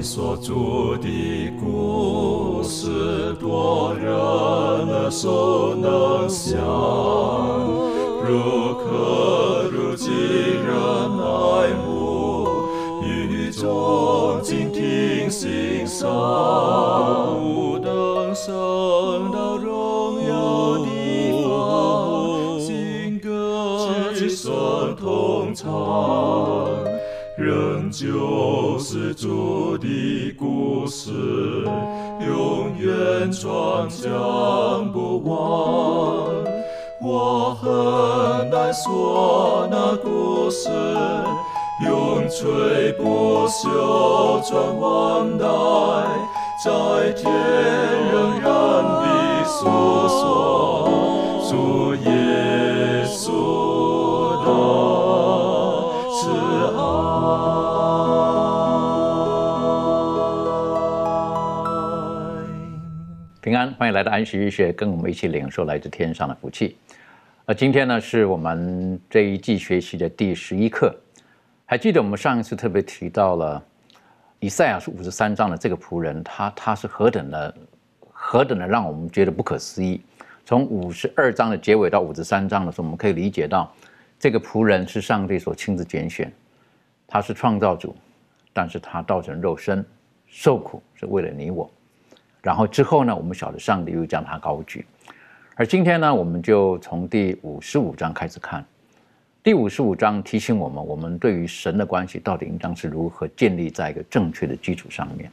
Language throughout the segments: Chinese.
你所著的故事，多人耳熟能详，如可如今人爱慕，与众静听欣赏，不等升到荣耀地方，新歌齐声同唱，仍旧是主远传讲不完。我很难说那故事，永垂不朽传万代，在天仍然的诉说主耶欢迎来到安息日学，跟我们一起领受来自天上的福气。呃，今天呢是我们这一季学习的第十一课。还记得我们上一次特别提到了以赛亚书五十三章的这个仆人，他他是何等的何等的让我们觉得不可思议。从五十二章的结尾到五十三章的时候，我们可以理解到这个仆人是上帝所亲自拣选，他是创造主，但是他道成肉身，受苦是为了你我。然后之后呢，我们晓得上帝又将他高举。而今天呢，我们就从第五十五章开始看。第五十五章提醒我们，我们对于神的关系到底应当是如何建立在一个正确的基础上面。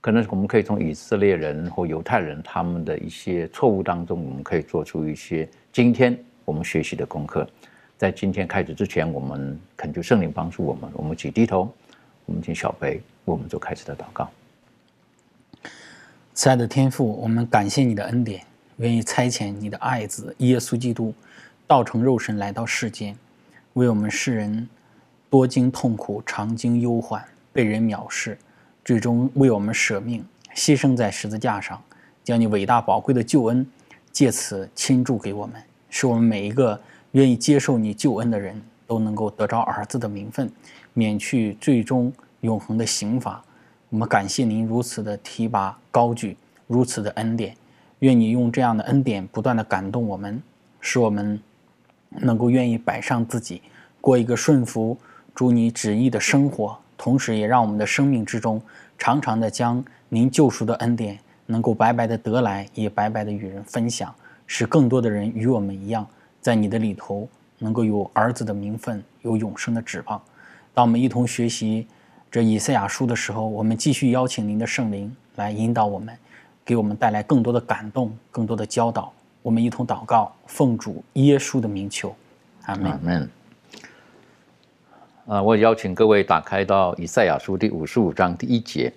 可能我们可以从以色列人或犹太人他们的一些错误当中，我们可以做出一些今天我们学习的功课。在今天开始之前，我们恳求圣灵帮助我们，我们一起低头，我们请小贝为我们做开始的祷告。慈爱的天父，我们感谢你的恩典，愿意差遣你的爱子耶稣基督，道成肉身来到世间，为我们世人多经痛苦，常经忧患，被人藐视，最终为我们舍命，牺牲在十字架上，将你伟大宝贵的救恩借此倾注给我们，使我们每一个愿意接受你救恩的人都能够得着儿子的名分，免去最终永恒的刑罚。我们感谢您如此的提拔高举，如此的恩典。愿你用这样的恩典不断的感动我们，使我们能够愿意摆上自己，过一个顺服主你旨意的生活。同时，也让我们的生命之中常常的将您救赎的恩典能够白白的得来，也白白的与人分享，使更多的人与我们一样，在你的里头能够有儿子的名分，有永生的指望。当我们一同学习。这以赛亚书的时候，我们继续邀请您的圣灵来引导我们，给我们带来更多的感动，更多的教导。我们一同祷告，奉主耶稣的名求，阿门。阿门。啊，我邀请各位打开到以赛亚书第五十五章第一节。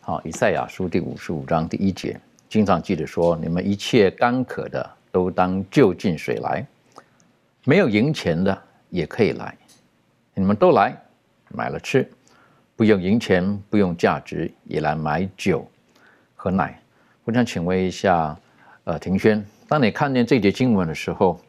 好，以赛亚书第五十五章第一节，经常记得说：你们一切干渴的，都当就近水来；没有银钱的，也可以来。你们都来，买了吃。不用银钱，不用价值，也来买酒和奶。我想请问一下，呃，庭轩，当你看见这节经文的时候，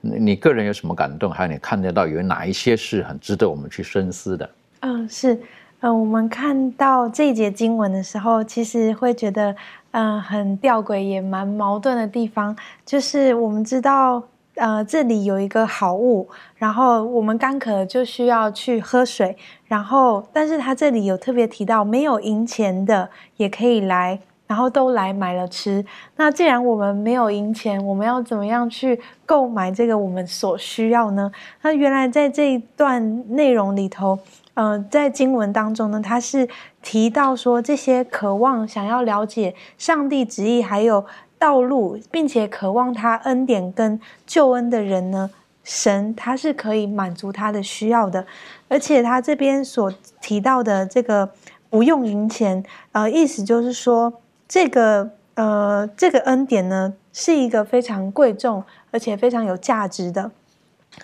你你个人有什么感动？还有你看得到有哪一些是很值得我们去深思的？嗯，是，呃，我们看到这一节经文的时候，其实会觉得，嗯，很吊诡，也蛮矛盾的地方，就是我们知道。呃，这里有一个好物，然后我们干渴就需要去喝水，然后，但是他这里有特别提到，没有银钱的也可以来，然后都来买了吃。那既然我们没有银钱，我们要怎么样去购买这个我们所需要呢？那原来在这一段内容里头，呃，在经文当中呢，他是提到说，这些渴望想要了解上帝旨意，还有。道路，并且渴望他恩典跟救恩的人呢？神他是可以满足他的需要的，而且他这边所提到的这个不用银钱，呃，意思就是说，这个呃这个恩典呢，是一个非常贵重而且非常有价值的。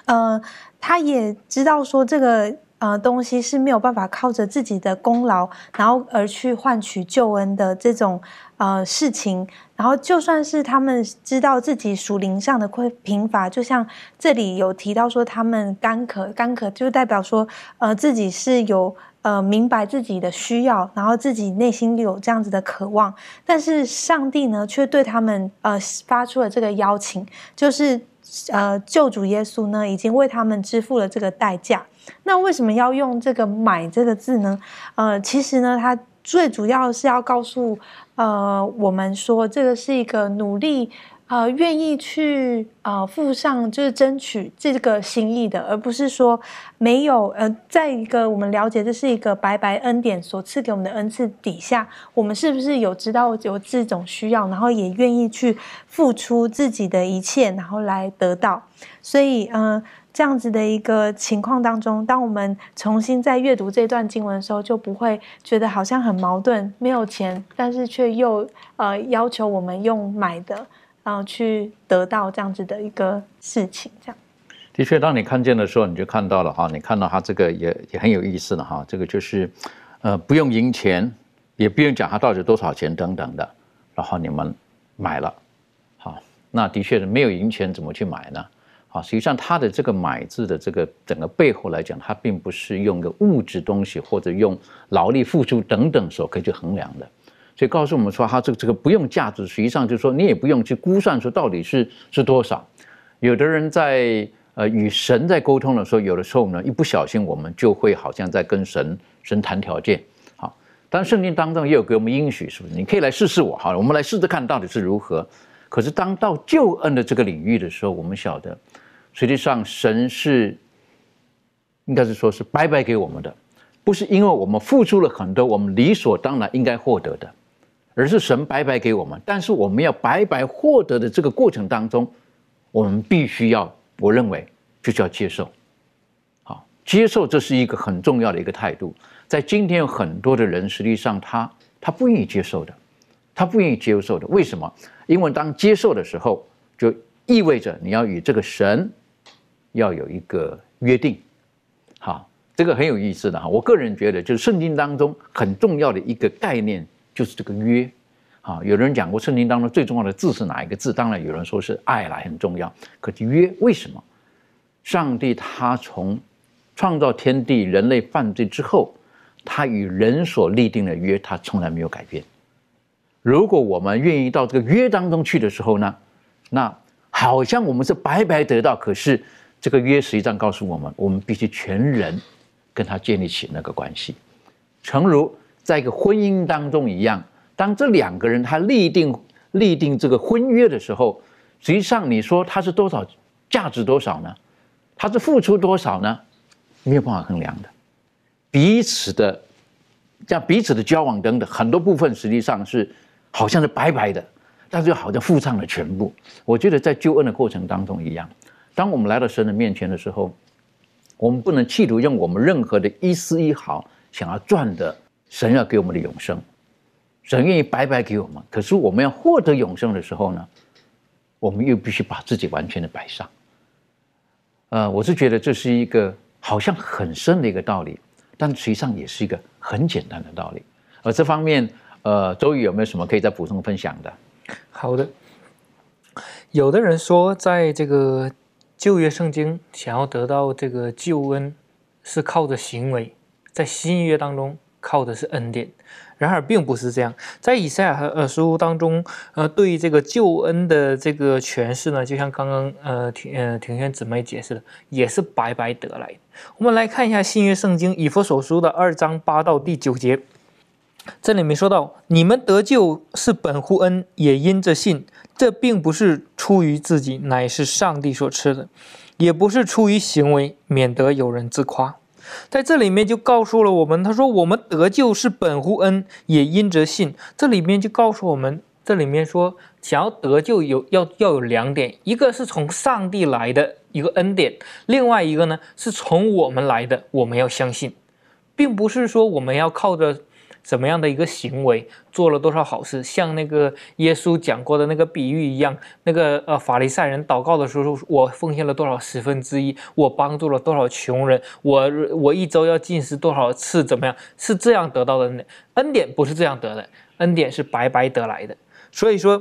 呃，他也知道说这个。呃，东西是没有办法靠着自己的功劳，然后而去换取救恩的这种呃事情。然后，就算是他们知道自己属灵上的匮贫乏，就像这里有提到说，他们干渴，干渴就代表说，呃，自己是有呃明白自己的需要，然后自己内心有这样子的渴望，但是上帝呢却对他们呃发出了这个邀请，就是呃救主耶稣呢已经为他们支付了这个代价。那为什么要用这个“买”这个字呢？呃，其实呢，它最主要是要告诉呃我们说，这个是一个努力。呃，愿意去呃附上，就是争取这个心意的，而不是说没有呃，在一个我们了解这是一个白白恩典所赐给我们的恩赐底下，我们是不是有知道有这种需要，然后也愿意去付出自己的一切，然后来得到。所以，嗯，这样子的一个情况当中，当我们重新在阅读这段经文的时候，就不会觉得好像很矛盾，没有钱，但是却又呃要求我们用买的。然后去得到这样子的一个事情，这样的确，当你看见的时候，你就看到了哈，你看到他这个也也很有意思了哈，这个就是，呃，不用赢钱，也不用讲他到底多少钱等等的，然后你们买了，好，那的确是没有赢钱怎么去买呢？啊，实际上他的这个买字的这个整个背后来讲，他并不是用个物质东西或者用劳力付出等等所可以去衡量的。所以告诉我们说，它这个这个不用价值，实际上就是说，你也不用去估算说到底是是多少。有的人在呃与神在沟通的时候，有的时候呢，一不小心我们就会好像在跟神神谈条件。好，但圣经当中也有给我们应许，是不是？你可以来试试我，好了，我们来试试看到底是如何。可是当到救恩的这个领域的时候，我们晓得，实际上神是应该是说是白白给我们的，不是因为我们付出了很多，我们理所当然应该获得的。而是神白白给我们，但是我们要白白获得的这个过程当中，我们必须要，我认为就是要接受，好，接受这是一个很重要的一个态度。在今天有很多的人，实际上他他不愿意接受的，他不愿意接受的，为什么？因为当接受的时候，就意味着你要与这个神要有一个约定，好，这个很有意思的哈。我个人觉得，就是圣经当中很重要的一个概念。就是这个约，啊，有人讲过圣经当中最重要的字是哪一个字？当然有人说是爱来很重要。可是约为什么？上帝他从创造天地、人类犯罪之后，他与人所立定的约，他从来没有改变。如果我们愿意到这个约当中去的时候呢，那好像我们是白白得到。可是这个约实际上告诉我们，我们必须全人跟他建立起那个关系，诚如。在一个婚姻当中一样，当这两个人他立定立定这个婚约的时候，实际上你说他是多少价值多少呢？他是付出多少呢？没有办法衡量的。彼此的像彼此的交往等等很多部分，实际上是好像是白白的，但是又好像付上了全部。我觉得在救恩的过程当中一样，当我们来到神的面前的时候，我们不能企图用我们任何的一丝一毫想要赚的。神要给我们的永生，神愿意白白给我们。可是我们要获得永生的时候呢，我们又必须把自己完全的摆上。呃，我是觉得这是一个好像很深的一个道理，但实际上也是一个很简单的道理。而这方面，呃，周宇有没有什么可以再补充分享的？好的，有的人说，在这个旧约圣经想要得到这个救恩，是靠着行为，在新约当中。靠的是恩典，然而并不是这样。在以赛亚和呃书当中，呃，对这个救恩的这个诠释呢，就像刚刚呃庭呃庭轩姊妹解释的，也是白白得来的。我们来看一下新约圣经以弗所书的二章八到第九节，这里面说到：你们得救是本乎恩，也因着信。这并不是出于自己，乃是上帝所赐的；也不是出于行为，免得有人自夸。在这里面就告诉了我们，他说我们得救是本乎恩，也因着信。这里面就告诉我们，这里面说想要得救有要要有两点，一个是从上帝来的一个恩典，另外一个呢是从我们来的，我们要相信，并不是说我们要靠着。怎么样的一个行为，做了多少好事，像那个耶稣讲过的那个比喻一样，那个呃法利赛人祷告的时候，我奉献了多少十分之一，我帮助了多少穷人，我我一周要进食多少次，怎么样？是这样得到的呢恩典，不是这样得的，恩典是白白得来的。所以说，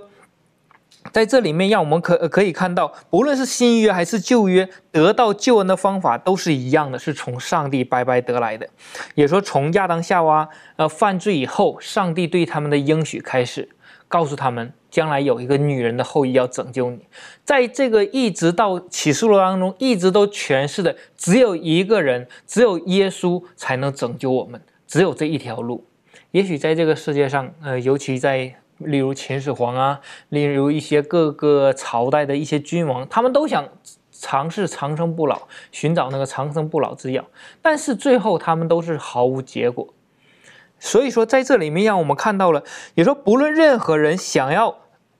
在这里面，让我们可可以看到，不论是新约还是旧约，得到救恩的方法都是一样的，是从上帝白白得来的。也说从亚当夏娃呃犯罪以后，上帝对他们的应许开始，告诉他们将来有一个女人的后裔要拯救你。在这个一直到启示录当中，一直都诠释的只有一个人，只有耶稣才能拯救我们，只有这一条路。也许在这个世界上，呃，尤其在。例如秦始皇啊，例如一些各个朝代的一些君王，他们都想尝试长生不老，寻找那个长生不老之药，但是最后他们都是毫无结果。所以说，在这里面让我们看到了，也说不论任何人想要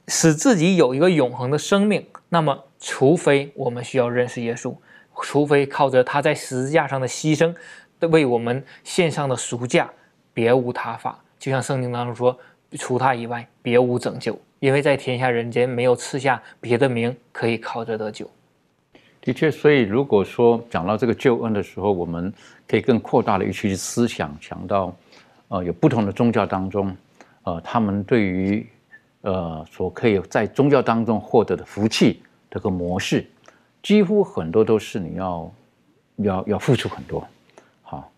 使自己有一个永恒的生命，那么除非我们需要认识耶稣，除非靠着他在十字架上的牺牲，为我们献上的赎价，别无他法。就像圣经当中说。除他以外，别无拯救，因为在天下人间没有赐下别的名可以靠着得救。的确，所以如果说讲到这个救恩的时候，我们可以更扩大的去思想，想到，呃，有不同的宗教当中，呃，他们对于，呃，所可以在宗教当中获得的福气这个模式，几乎很多都是你要，要要付出很多，好，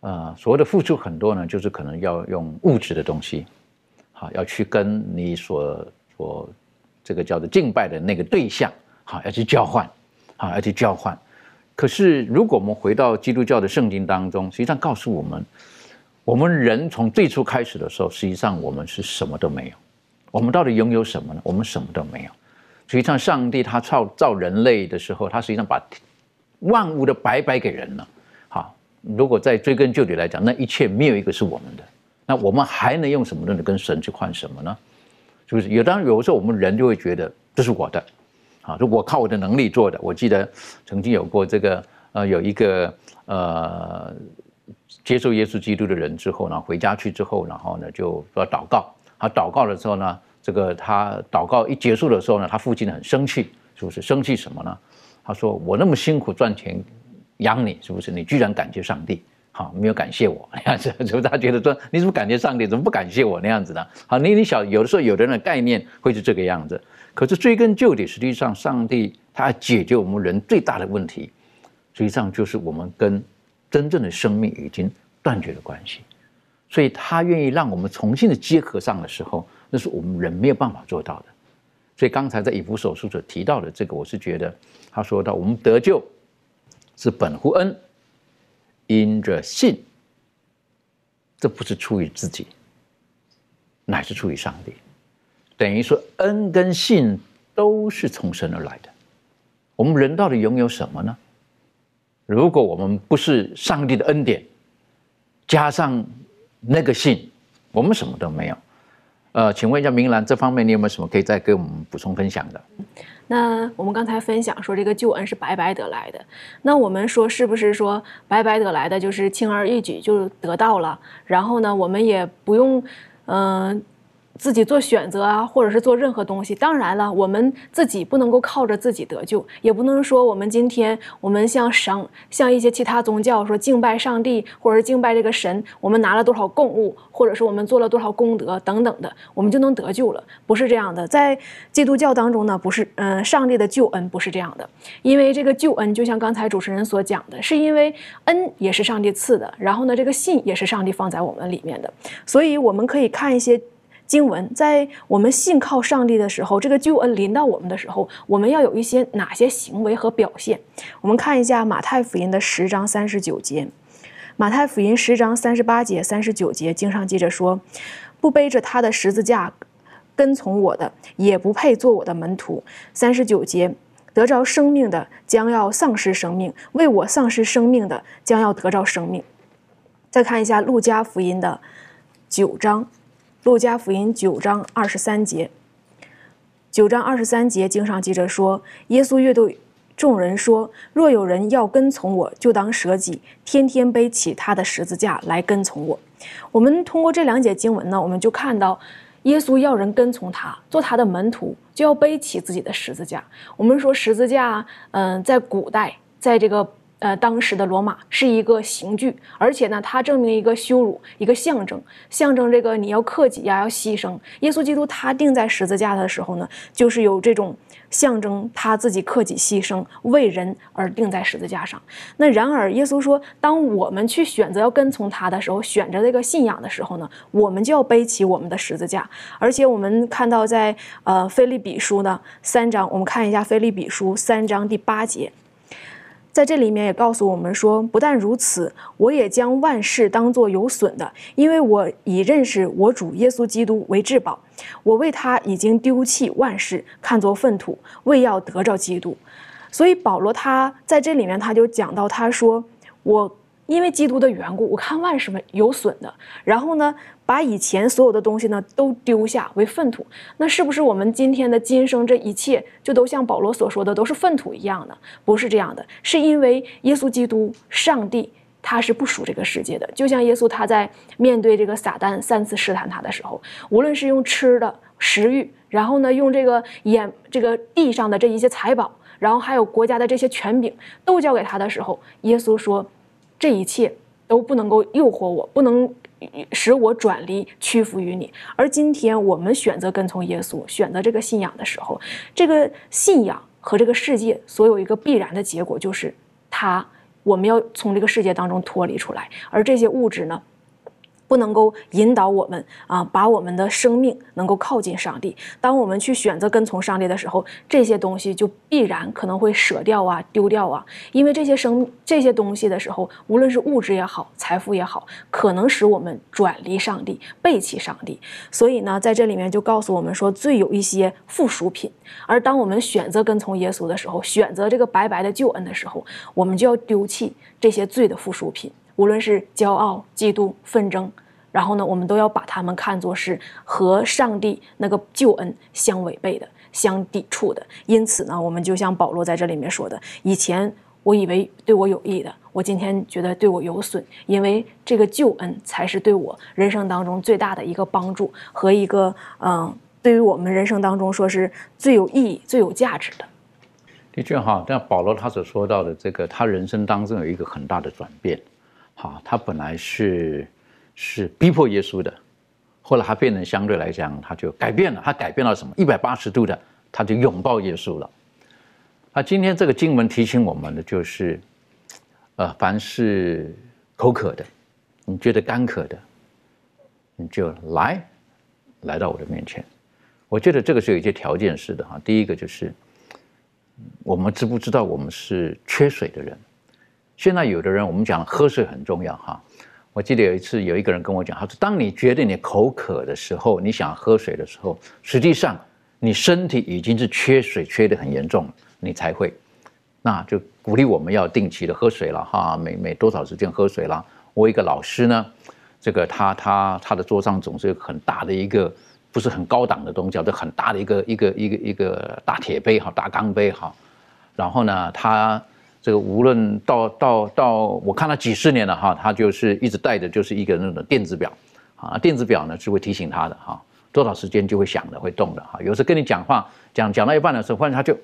呃，所谓的付出很多呢，就是可能要用物质的东西。好，要去跟你所所这个叫做敬拜的那个对象，好，要去交换，好，要去交换。可是，如果我们回到基督教的圣经当中，实际上告诉我们，我们人从最初开始的时候，实际上我们是什么都没有。我们到底拥有什么呢？我们什么都没有。实际上，上帝他创造人类的时候，他实际上把万物都白白给人了。好，如果再追根究底来讲，那一切没有一个是我们的。那我们还能用什么东西跟神去换什么呢？是不是？有当然，有的时候我们人就会觉得这是我的，啊，就我靠我的能力做的。我记得曾经有过这个，呃，有一个呃接受耶稣基督的人之后呢，回家去之后，然后呢就说祷告。他祷告的时候呢，这个他祷告一结束的时候呢，他父亲很生气，是不是？生气什么呢？他说：“我那么辛苦赚钱养你，是不是？你居然感谢上帝？”好，没有感谢我那样子，就是他觉得说，你怎么感谢上帝，怎么不感谢我那样子呢？好，你你小有的时候，有的人的概念会是这个样子。可是追根究底，实际上上帝他解决我们人最大的问题，实际上就是我们跟真正的生命已经断绝了关系，所以他愿意让我们重新的结合上的时候，那是我们人没有办法做到的。所以刚才在以弗所书所提到的这个，我是觉得他说到我们得救是本乎恩。因着信，这不是出于自己，乃是出于上帝。等于说，恩跟信都是从神而来的。我们人到底拥有什么呢？如果我们不是上帝的恩典，加上那个信，我们什么都没有。呃，请问一下明兰，这方面你有没有什么可以再给我们补充分享的？那我们刚才分享说，这个救恩是白白得来的。那我们说，是不是说白白得来的就是轻而易举就得到了？然后呢，我们也不用，嗯。自己做选择啊，或者是做任何东西。当然了，我们自己不能够靠着自己得救，也不能说我们今天我们像神像一些其他宗教说敬拜上帝，或者是敬拜这个神，我们拿了多少供物，或者是我们做了多少功德等等的，我们就能得救了。不是这样的，在基督教当中呢，不是，嗯，上帝的救恩不是这样的。因为这个救恩，就像刚才主持人所讲的，是因为恩也是上帝赐的，然后呢，这个信也是上帝放在我们里面的，所以我们可以看一些。经文在我们信靠上帝的时候，这个救恩临到我们的时候，我们要有一些哪些行为和表现？我们看一下马太福音的十章三十九节，马太福音十章三十八节、三十九节，经上记着说：“不背着他的十字架跟从我的，也不配做我的门徒。”三十九节，得着生命的将要丧失生命，为我丧失生命的将要得着生命。再看一下路加福音的九章。路加福音九章二十三节，九章二十三节经上记着说，耶稣乐对众人说：“若有人要跟从我，就当舍己，天天背起他的十字架来跟从我。”我们通过这两节经文呢，我们就看到，耶稣要人跟从他，做他的门徒，就要背起自己的十字架。我们说十字架，嗯，在古代，在这个呃，当时的罗马是一个刑具，而且呢，它证明一个羞辱，一个象征，象征这个你要克己呀，要牺牲。耶稣基督他钉在十字架的时候呢，就是有这种象征，他自己克己牺牲，为人而钉在十字架上。那然而，耶稣说，当我们去选择要跟从他的时候，选择这个信仰的时候呢，我们就要背起我们的十字架。而且我们看到在呃菲利比书呢三章，我们看一下菲利比书三章第八节。在这里面也告诉我们说，不但如此，我也将万事当作有损的，因为我已认识我主耶稣基督为至宝。我为他已经丢弃万事，看作粪土，为要得着基督。所以保罗他在这里面他就讲到，他说我。因为基督的缘故，我看万事有损的。然后呢，把以前所有的东西呢都丢下为粪土。那是不是我们今天的今生这一切就都像保罗所说的都是粪土一样的？不是这样的，是因为耶稣基督上帝他是不属这个世界的。就像耶稣他在面对这个撒旦三次试探他的时候，无论是用吃的食欲，然后呢用这个眼这个地上的这一些财宝，然后还有国家的这些权柄都交给他的时候，耶稣说。这一切都不能够诱惑我，不能使我转离屈服于你。而今天我们选择跟从耶稣，选择这个信仰的时候，这个信仰和这个世界所有一个必然的结果就是，他我们要从这个世界当中脱离出来，而这些物质呢？不能够引导我们啊，把我们的生命能够靠近上帝。当我们去选择跟从上帝的时候，这些东西就必然可能会舍掉啊，丢掉啊。因为这些生这些东西的时候，无论是物质也好，财富也好，可能使我们转离上帝，背弃上帝。所以呢，在这里面就告诉我们说，最有一些附属品。而当我们选择跟从耶稣的时候，选择这个白白的救恩的时候，我们就要丢弃这些罪的附属品。无论是骄傲、嫉妒、纷争，然后呢，我们都要把他们看作是和上帝那个救恩相违背的、相抵触的。因此呢，我们就像保罗在这里面说的：以前我以为对我有益的，我今天觉得对我有损，因为这个救恩才是对我人生当中最大的一个帮助和一个嗯，对于我们人生当中说是最有意义、最有价值的。的确哈，但保罗他所说到的这个，他人生当中有一个很大的转变。好，他本来是是逼迫耶稣的，后来他变成相对来讲，他就改变了。他改变了什么？一百八十度的，他就拥抱耶稣了。那今天这个经文提醒我们的就是，呃，凡是口渴的，你觉得干渴的，你就来，来到我的面前。我觉得这个是有一些条件式的哈。第一个就是，我们知不知道我们是缺水的人？现在有的人，我们讲喝水很重要哈。我记得有一次有一个人跟我讲，他说：“当你觉得你口渴的时候，你想喝水的时候，实际上你身体已经是缺水，缺的很严重，你才会。那就鼓励我们要定期的喝水了哈，每每多少时间喝水了。我一个老师呢，这个他他他的桌上总是有很大的一个不是很高档的东西，叫做很大的一个一个一个一个大铁杯哈，大钢杯哈。然后呢，他。这个无论到到到，我看了几十年了哈，他就是一直带着就是一个那种电子表，啊，电子表呢是会提醒他的哈，多少时间就会响的，会动的哈。有时跟你讲话讲讲到一半的时候，忽然他就，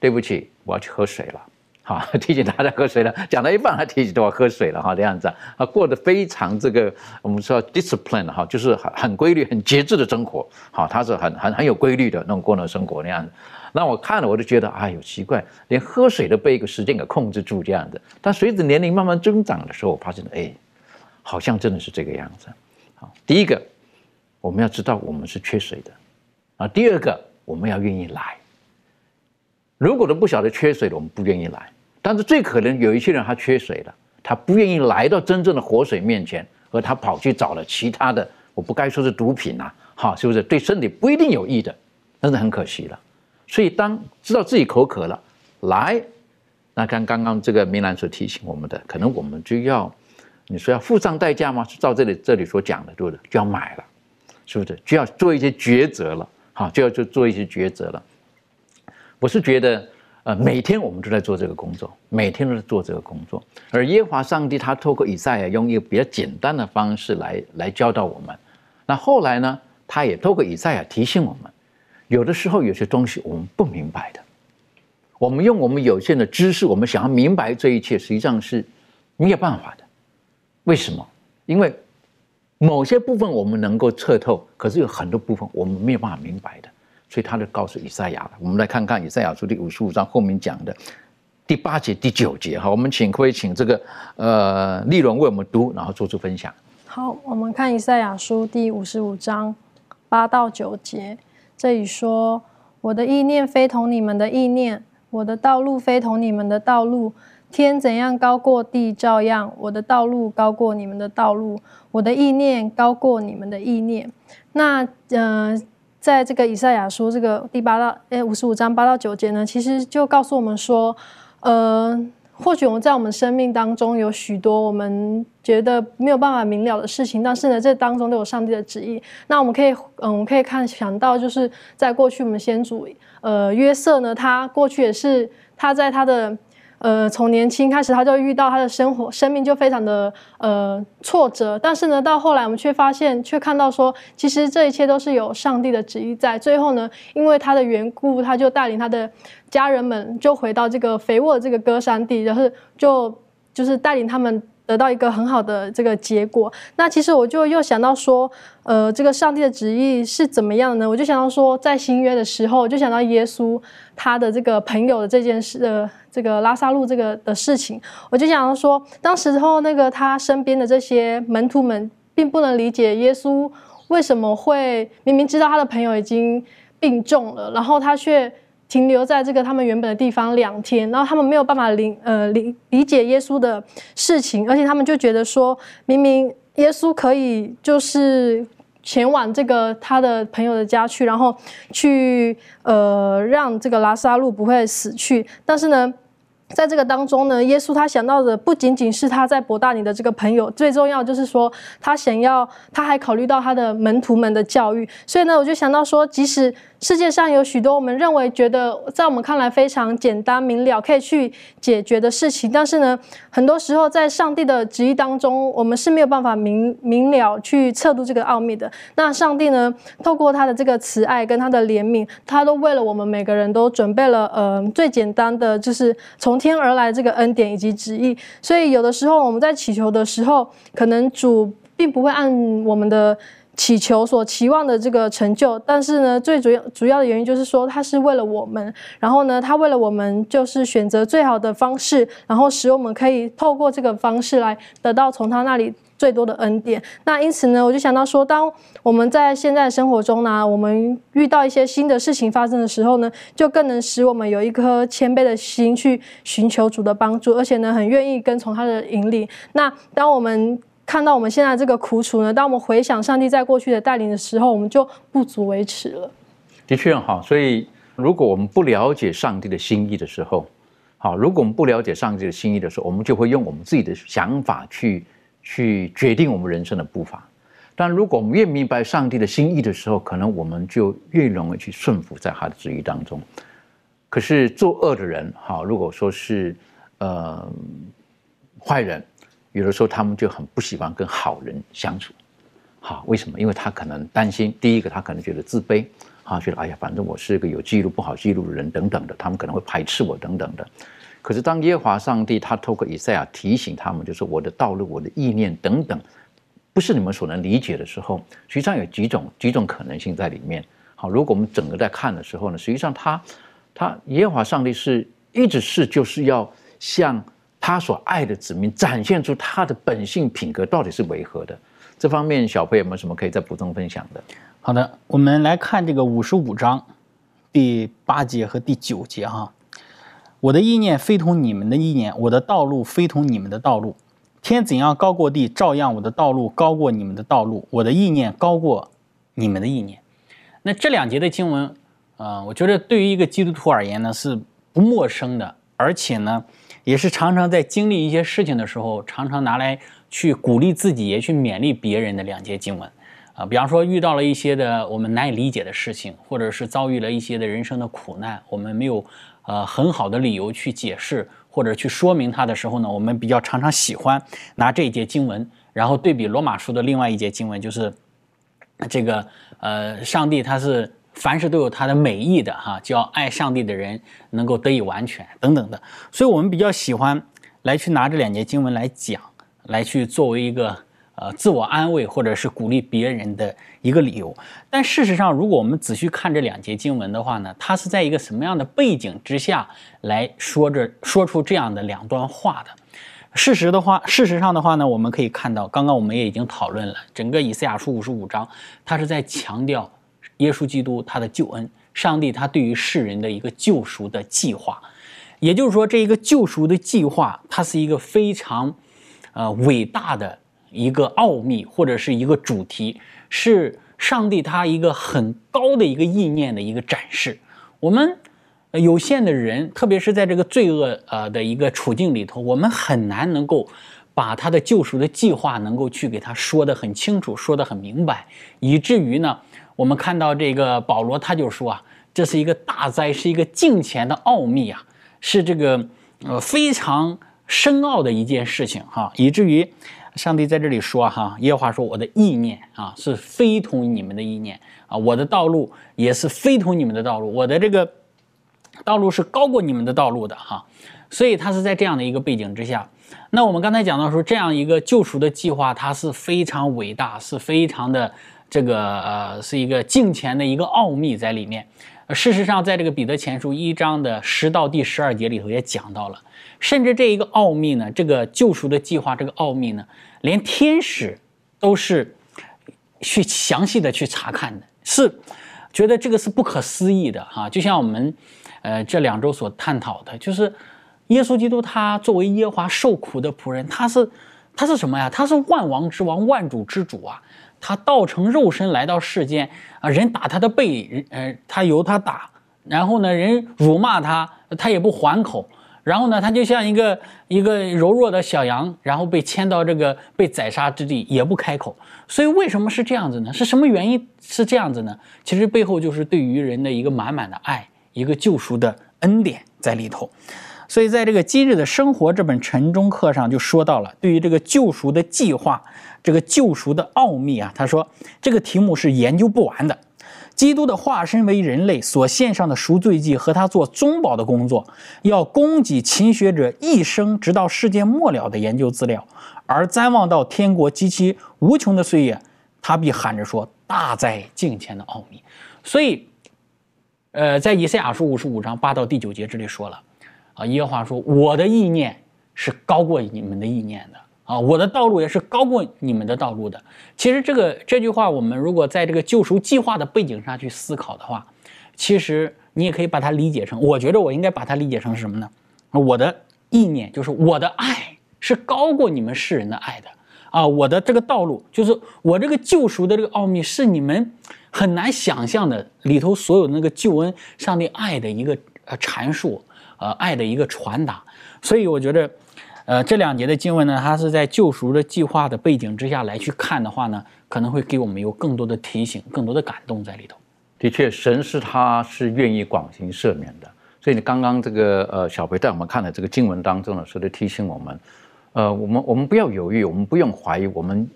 对不起，我要去喝水了，哈，提醒大家喝水了。讲到一半，他提醒我喝水了哈，这样子啊，过得非常这个我们说 discipline 哈，就是很很规律、很节制的生活，好，他是很很很有规律的那种过那生活那样子。那我看了，我就觉得，哎呦，奇怪，连喝水都被一个时间给控制住这样的。但随着年龄慢慢增长的时候，我发现，哎，好像真的是这个样子。好，第一个，我们要知道我们是缺水的，啊，第二个，我们要愿意来。如果都不晓得缺水的，我们不愿意来。但是最可能有一些人他缺水了，他不愿意来到真正的活水面前，而他跑去找了其他的，我不该说是毒品呐，哈，是不是对身体不一定有益的？那是很可惜了。所以，当知道自己口渴了，来，那刚刚刚这个明兰所提醒我们的，可能我们就要，你说要付上代价吗？是照这里这里所讲的，对不对？就要买了，是不是？就要做一些抉择了，好，就要做做一些抉择了。我是觉得，呃，每天我们都在做这个工作，每天都在做这个工作。而耶和华上帝他透过以赛亚用一个比较简单的方式来来教导我们。那后来呢，他也透过以赛亚提醒我们。有的时候有些东西我们不明白的，我们用我们有限的知识，我们想要明白这一切，实际上是没有办法的。为什么？因为某些部分我们能够测透，可是有很多部分我们没有办法明白的。所以他就告诉以赛亚了。我们来看看以赛亚书第五十五章后面讲的第八节、第九节。哈，我们请可以请这个呃利伦为我们读，然后做出分享。好，我们看以赛亚书第五十五章八到九节，这里说：“我的意念非同你们的意念，我的道路非同你们的道路。天怎样高过地，照样我的道路高过你们的道路，我的意念高过你们的意念。”那呃。在这个以赛亚书这个第八到诶五十五章八到九节呢，其实就告诉我们说，呃，或许我们在我们生命当中有许多我们觉得没有办法明了的事情，但是呢，这当中都有上帝的旨意。那我们可以，嗯，我们可以看想到，就是在过去我们先祖，呃，约瑟呢，他过去也是他在他的。呃，从年轻开始，他就遇到他的生活、生命就非常的呃挫折。但是呢，到后来我们却发现，却看到说，其实这一切都是有上帝的旨意在。最后呢，因为他的缘故，他就带领他的家人们就回到这个肥沃这个歌山地，然后就就是带领他们。得到一个很好的这个结果，那其实我就又想到说，呃，这个上帝的旨意是怎么样呢？我就想到说，在新约的时候，就想到耶稣他的这个朋友的这件事呃这个拉萨路这个的事情，我就想到说，当时候那个他身边的这些门徒们，并不能理解耶稣为什么会明明知道他的朋友已经病重了，然后他却。停留在这个他们原本的地方两天，然后他们没有办法理呃理理解耶稣的事情，而且他们就觉得说，明明耶稣可以就是前往这个他的朋友的家去，然后去呃让这个拉萨路不会死去，但是呢。在这个当中呢，耶稣他想到的不仅仅是他在伯大尼的这个朋友，最重要就是说他想要，他还考虑到他的门徒们的教育。所以呢，我就想到说，即使世界上有许多我们认为觉得在我们看来非常简单明了可以去解决的事情，但是呢，很多时候在上帝的旨意当中，我们是没有办法明明了去测度这个奥秘的。那上帝呢，透过他的这个慈爱跟他的怜悯，他都为了我们每个人都准备了，呃，最简单的就是从天而来这个恩典以及旨意，所以有的时候我们在祈求的时候，可能主并不会按我们的祈求所期望的这个成就，但是呢，最主要主要的原因就是说，他是为了我们，然后呢，他为了我们就是选择最好的方式，然后使我们可以透过这个方式来得到从他那里。最多的恩典。那因此呢，我就想到说，当我们在现在生活中呢，我们遇到一些新的事情发生的时候呢，就更能使我们有一颗谦卑的心去寻求主的帮助，而且呢，很愿意跟从他的引领。那当我们看到我们现在这个苦楚呢，当我们回想上帝在过去的带领的时候，我们就不足为耻了。的确哈，所以如果我们不了解上帝的心意的时候，好，如果我们不了解上帝的心意的时候，我们就会用我们自己的想法去。去决定我们人生的步伐，但如果我们越明白上帝的心意的时候，可能我们就越容易去顺服在他的旨意当中。可是作恶的人，哈，如果说是呃坏人，有的时候他们就很不喜欢跟好人相处，好，为什么？因为他可能担心，第一个他可能觉得自卑，啊，觉得哎呀，反正我是一个有记录不好记录的人等等的，他们可能会排斥我等等的。可是，当耶和华上帝他透过以赛亚提醒他们，就是我的道路、我的意念等等，不是你们所能理解的时候，实际上有几种几种可能性在里面。好，如果我们整个在看的时候呢，实际上他他耶和华上帝是一直是就是要向他所爱的子民展现出他的本性品格到底是为何的。这方面，小朋友有没有什么可以再补充分享的？好的，我们来看这个五十五章第八节和第九节哈。我的意念非同你们的意念，我的道路非同你们的道路。天怎样高过地，照样我的道路高过你们的道路，我的意念高过你们的意念。那这两节的经文，呃，我觉得对于一个基督徒而言呢，是不陌生的，而且呢，也是常常在经历一些事情的时候，常常拿来去鼓励自己，也去勉励别人的两节经文。啊，比方说遇到了一些的我们难以理解的事情，或者是遭遇了一些的人生的苦难，我们没有。呃，很好的理由去解释或者去说明它的时候呢，我们比较常常喜欢拿这一节经文，然后对比罗马书的另外一节经文，就是这个呃，上帝他是凡事都有他的美意的哈，叫爱上帝的人能够得以完全等等的。所以我们比较喜欢来去拿这两节经文来讲，来去作为一个呃自我安慰或者是鼓励别人的一个理由。但事实上，如果我们仔细看这两节经文的话呢，它是在一个什么样的背景之下来说着说出这样的两段话的？事实的话，事实上的话呢，我们可以看到，刚刚我们也已经讨论了，整个以赛亚书五十五章，它是在强调耶稣基督他的救恩，上帝他对于世人的一个救赎的计划。也就是说，这一个救赎的计划，它是一个非常，呃，伟大的一个奥秘，或者是一个主题，是上帝他一个很高的一个意念的一个展示。我们。有限的人，特别是在这个罪恶呃的一个处境里头，我们很难能够把他的救赎的计划能够去给他说得很清楚，说得很明白，以至于呢，我们看到这个保罗他就说啊，这是一个大灾，是一个敬虔的奥秘啊，是这个呃非常深奥的一件事情哈，以至于上帝在这里说哈，耶和华说我的意念啊是非同你们的意念啊，我的道路也是非同你们的道路，我的这个。道路是高过你们的道路的哈，所以他是在这样的一个背景之下。那我们刚才讲到说，这样一个救赎的计划，它是非常伟大，是非常的这个呃，是一个敬虔的一个奥秘在里面。事实上，在这个彼得前书一章的十到第十二节里头也讲到了，甚至这一个奥秘呢，这个救赎的计划，这个奥秘呢，连天使都是去详细的去查看的，是觉得这个是不可思议的哈，就像我们。呃，这两周所探讨的就是，耶稣基督他作为耶华受苦的仆人，他是他是什么呀？他是万王之王、万主之主啊！他道成肉身来到世间啊，人打他的背，呃，他由他打，然后呢，人辱骂他，他也不还口，然后呢，他就像一个一个柔弱的小羊，然后被牵到这个被宰杀之地，也不开口。所以为什么是这样子呢？是什么原因是这样子呢？其实背后就是对于人的一个满满的爱。一个救赎的恩典在里头，所以在这个今日的生活这本晨钟课上就说到了，对于这个救赎的计划，这个救赎的奥秘啊，他说这个题目是研究不完的。基督的化身为人类所献上的赎罪祭和他做宗保的工作，要供给勤学者一生直到世界末了的研究资料，而瞻望到天国及其无穷的岁月，他必喊着说：“大在敬前的奥秘。”所以。呃，在以赛亚书五十五章八到第九节这里说了，啊，耶和华说：“我的意念是高过你们的意念的，啊，我的道路也是高过你们的道路的。”其实这个这句话，我们如果在这个救赎计划的背景上去思考的话，其实你也可以把它理解成，我觉得我应该把它理解成什么呢？我的意念就是我的爱是高过你们世人的爱的，啊，我的这个道路就是我这个救赎的这个奥秘是你们。很难想象的里头所有那个救恩、上帝爱的一个呃阐述，呃爱的一个传达。所以我觉得，呃这两节的经文呢，它是在救赎的计划的背景之下来去看的话呢，可能会给我们有更多的提醒、更多的感动在里头。的确，神是他是愿意广行赦免的。所以你刚刚这个呃小培带我们看的这个经文当中呢，是在提醒我们，呃我们我们不要犹豫，我们不用怀疑，我们。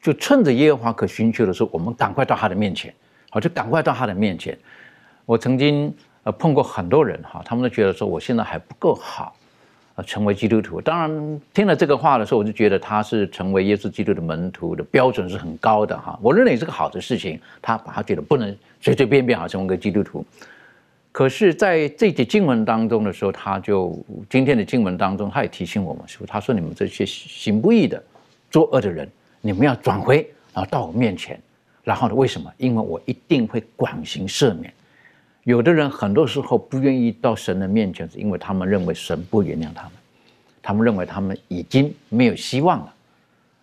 就趁着耶和华可寻求的时候，我们赶快到他的面前，好，就赶快到他的面前。我曾经呃碰过很多人哈，他们都觉得说我现在还不够好，成为基督徒。当然听了这个话的时候，我就觉得他是成为耶稣基督的门徒的标准是很高的哈。我认为是个好的事情，他把他觉得不能随随便便好成为个基督徒。可是，在这节经文当中的时候，他就今天的经文当中，他也提醒我们说，他说你们这些行不义的、作恶的人。你们要转回，然后到我面前，然后呢？为什么？因为我一定会广行赦免。有的人很多时候不愿意到神的面前，是因为他们认为神不原谅他们，他们认为他们已经没有希望了。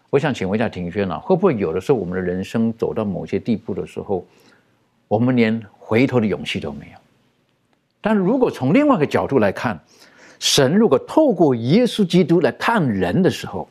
我想请问一下庭轩啊，会不会有的时候我们的人生走到某些地步的时候，我们连回头的勇气都没有？但如果从另外一个角度来看，神如果透过耶稣基督来看人的时候，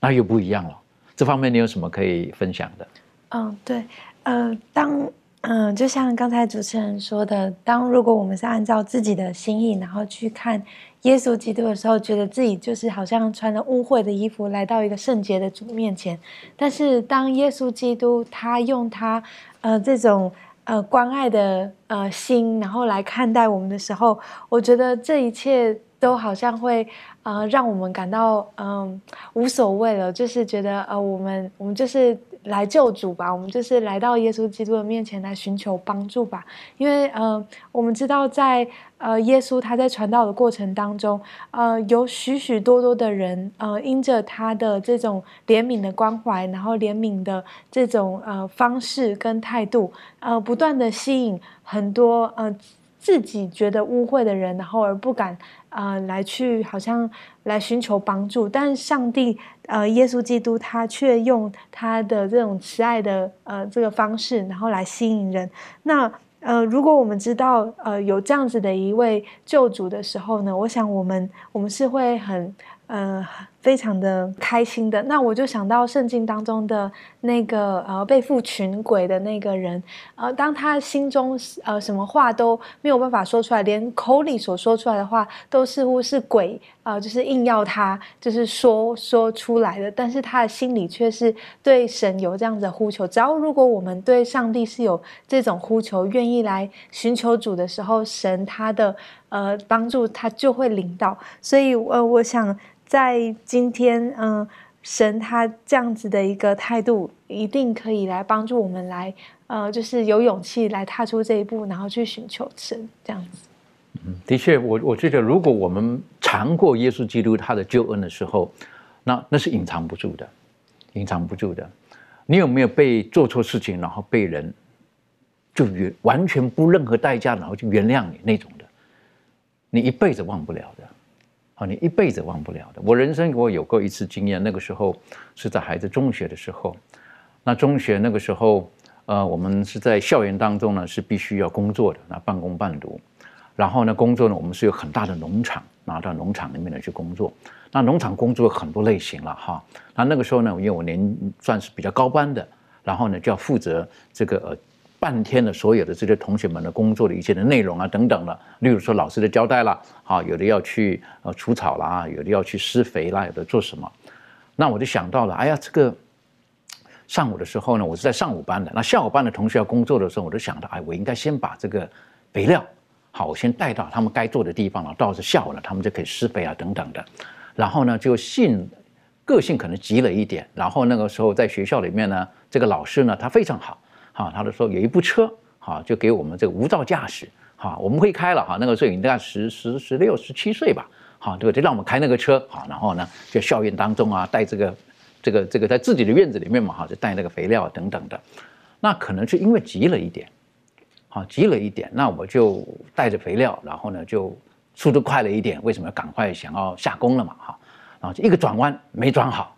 那又不一样了。这方面你有什么可以分享的？嗯，对，呃，当嗯，就像刚才主持人说的，当如果我们是按照自己的心意，然后去看耶稣基督的时候，觉得自己就是好像穿了污秽的衣服来到一个圣洁的主面前。但是当耶稣基督他用他呃这种呃关爱的呃心，然后来看待我们的时候，我觉得这一切都好像会呃让我们感到嗯、无所谓了，就是觉得呃我们我们就是来救主吧，我们就是来到耶稣基督的面前来寻求帮助吧，因为呃我们知道在呃耶稣他在传道的过程当中，呃有许许多多的人呃因着他的这种怜悯的关怀，然后怜悯的这种呃方式跟态度，呃不断的吸引很多呃自己觉得污秽的人，然后而不敢呃来去好像来寻求帮助，但上帝呃耶稣基督他却用他的这种慈爱的呃这个方式，然后来吸引人。那呃，如果我们知道呃有这样子的一位救主的时候呢，我想我们我们是会很呃非常的开心的。那我就想到圣经当中的那个呃被附群鬼的那个人，呃，当他心中呃什么话都没有办法说出来，连口里所说出来的话都似乎是鬼呃，就是硬要他就是说说出来的，但是他的心里却是对神有这样子的呼求。只要如果我们对上帝是有这种呼求，愿意来寻求主的时候，神他的呃帮助他就会领到。所以呃，我想在今天嗯、神他这样子的一个态度，一定可以来帮助我们来呃，就是有勇气来踏出这一步，然后去寻求神这样子。的确，我我觉得，如果我们尝过耶稣基督他的救恩的时候，那那是隐藏不住的，隐藏不住的。你有没有被做错事情，然后被人就原完全不任何代价，然后就原谅你那种的？你一辈子忘不了的，啊，你一辈子忘不了的。我人生我有过一次经验，那个时候是在孩子中学的时候，那中学那个时候，呃，我们是在校园当中呢，是必须要工作的，那半工半读。然后呢，工作呢，我们是有很大的农场，拿到农场里面呢去工作。那农场工作很多类型了哈。那那个时候呢，因为我年算是比较高班的，然后呢就要负责这个呃半天的所有的这些同学们的工作的一些的内容啊等等的，例如说老师的交代啦，啊有的要去呃除草啦，有的要去施肥啦，有的做什么。那我就想到了，哎呀，这个上午的时候呢，我是在上午班的，那下午班的同学要工作的时候，我就想到，哎，我应该先把这个肥料。好，我先带到他们该做的地方了，到是下午了，他们就可以施肥啊等等的。然后呢，就性个性可能急了一点。然后那个时候在学校里面呢，这个老师呢他非常好，哈，他就说有一部车，哈，就给我们这个无照驾驶，哈，我们会开了哈。那个时候应该十十十六十七岁吧，好，对，就让我们开那个车，好，然后呢，就校园当中啊，带这个这个这个在自己的院子里面嘛，哈，就带那个肥料等等的。那可能是因为急了一点。好，急了一点，那我就带着肥料，然后呢就速度快了一点。为什么要赶快想要下工了嘛？哈，然后就一个转弯没转好，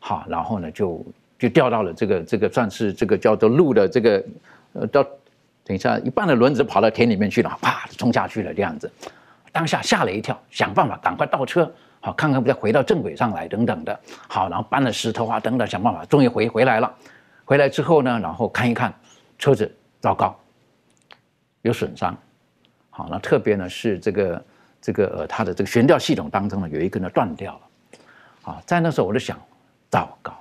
好，然后呢就就掉到了这个这个算是这个叫做路的这个呃到等一下一半的轮子跑到田里面去了，啪冲下去了这样子，当下吓了一跳，想办法赶快倒车，好看看不再回到正轨上来等等的，好，然后搬了石头啊等等，想办法终于回回来了。回来之后呢，然后看一看车子，糟糕。有损伤，好，那特别呢是这个这个呃它的这个悬吊系统当中呢有一根呢断掉了，啊，在那时候我就想，糟糕，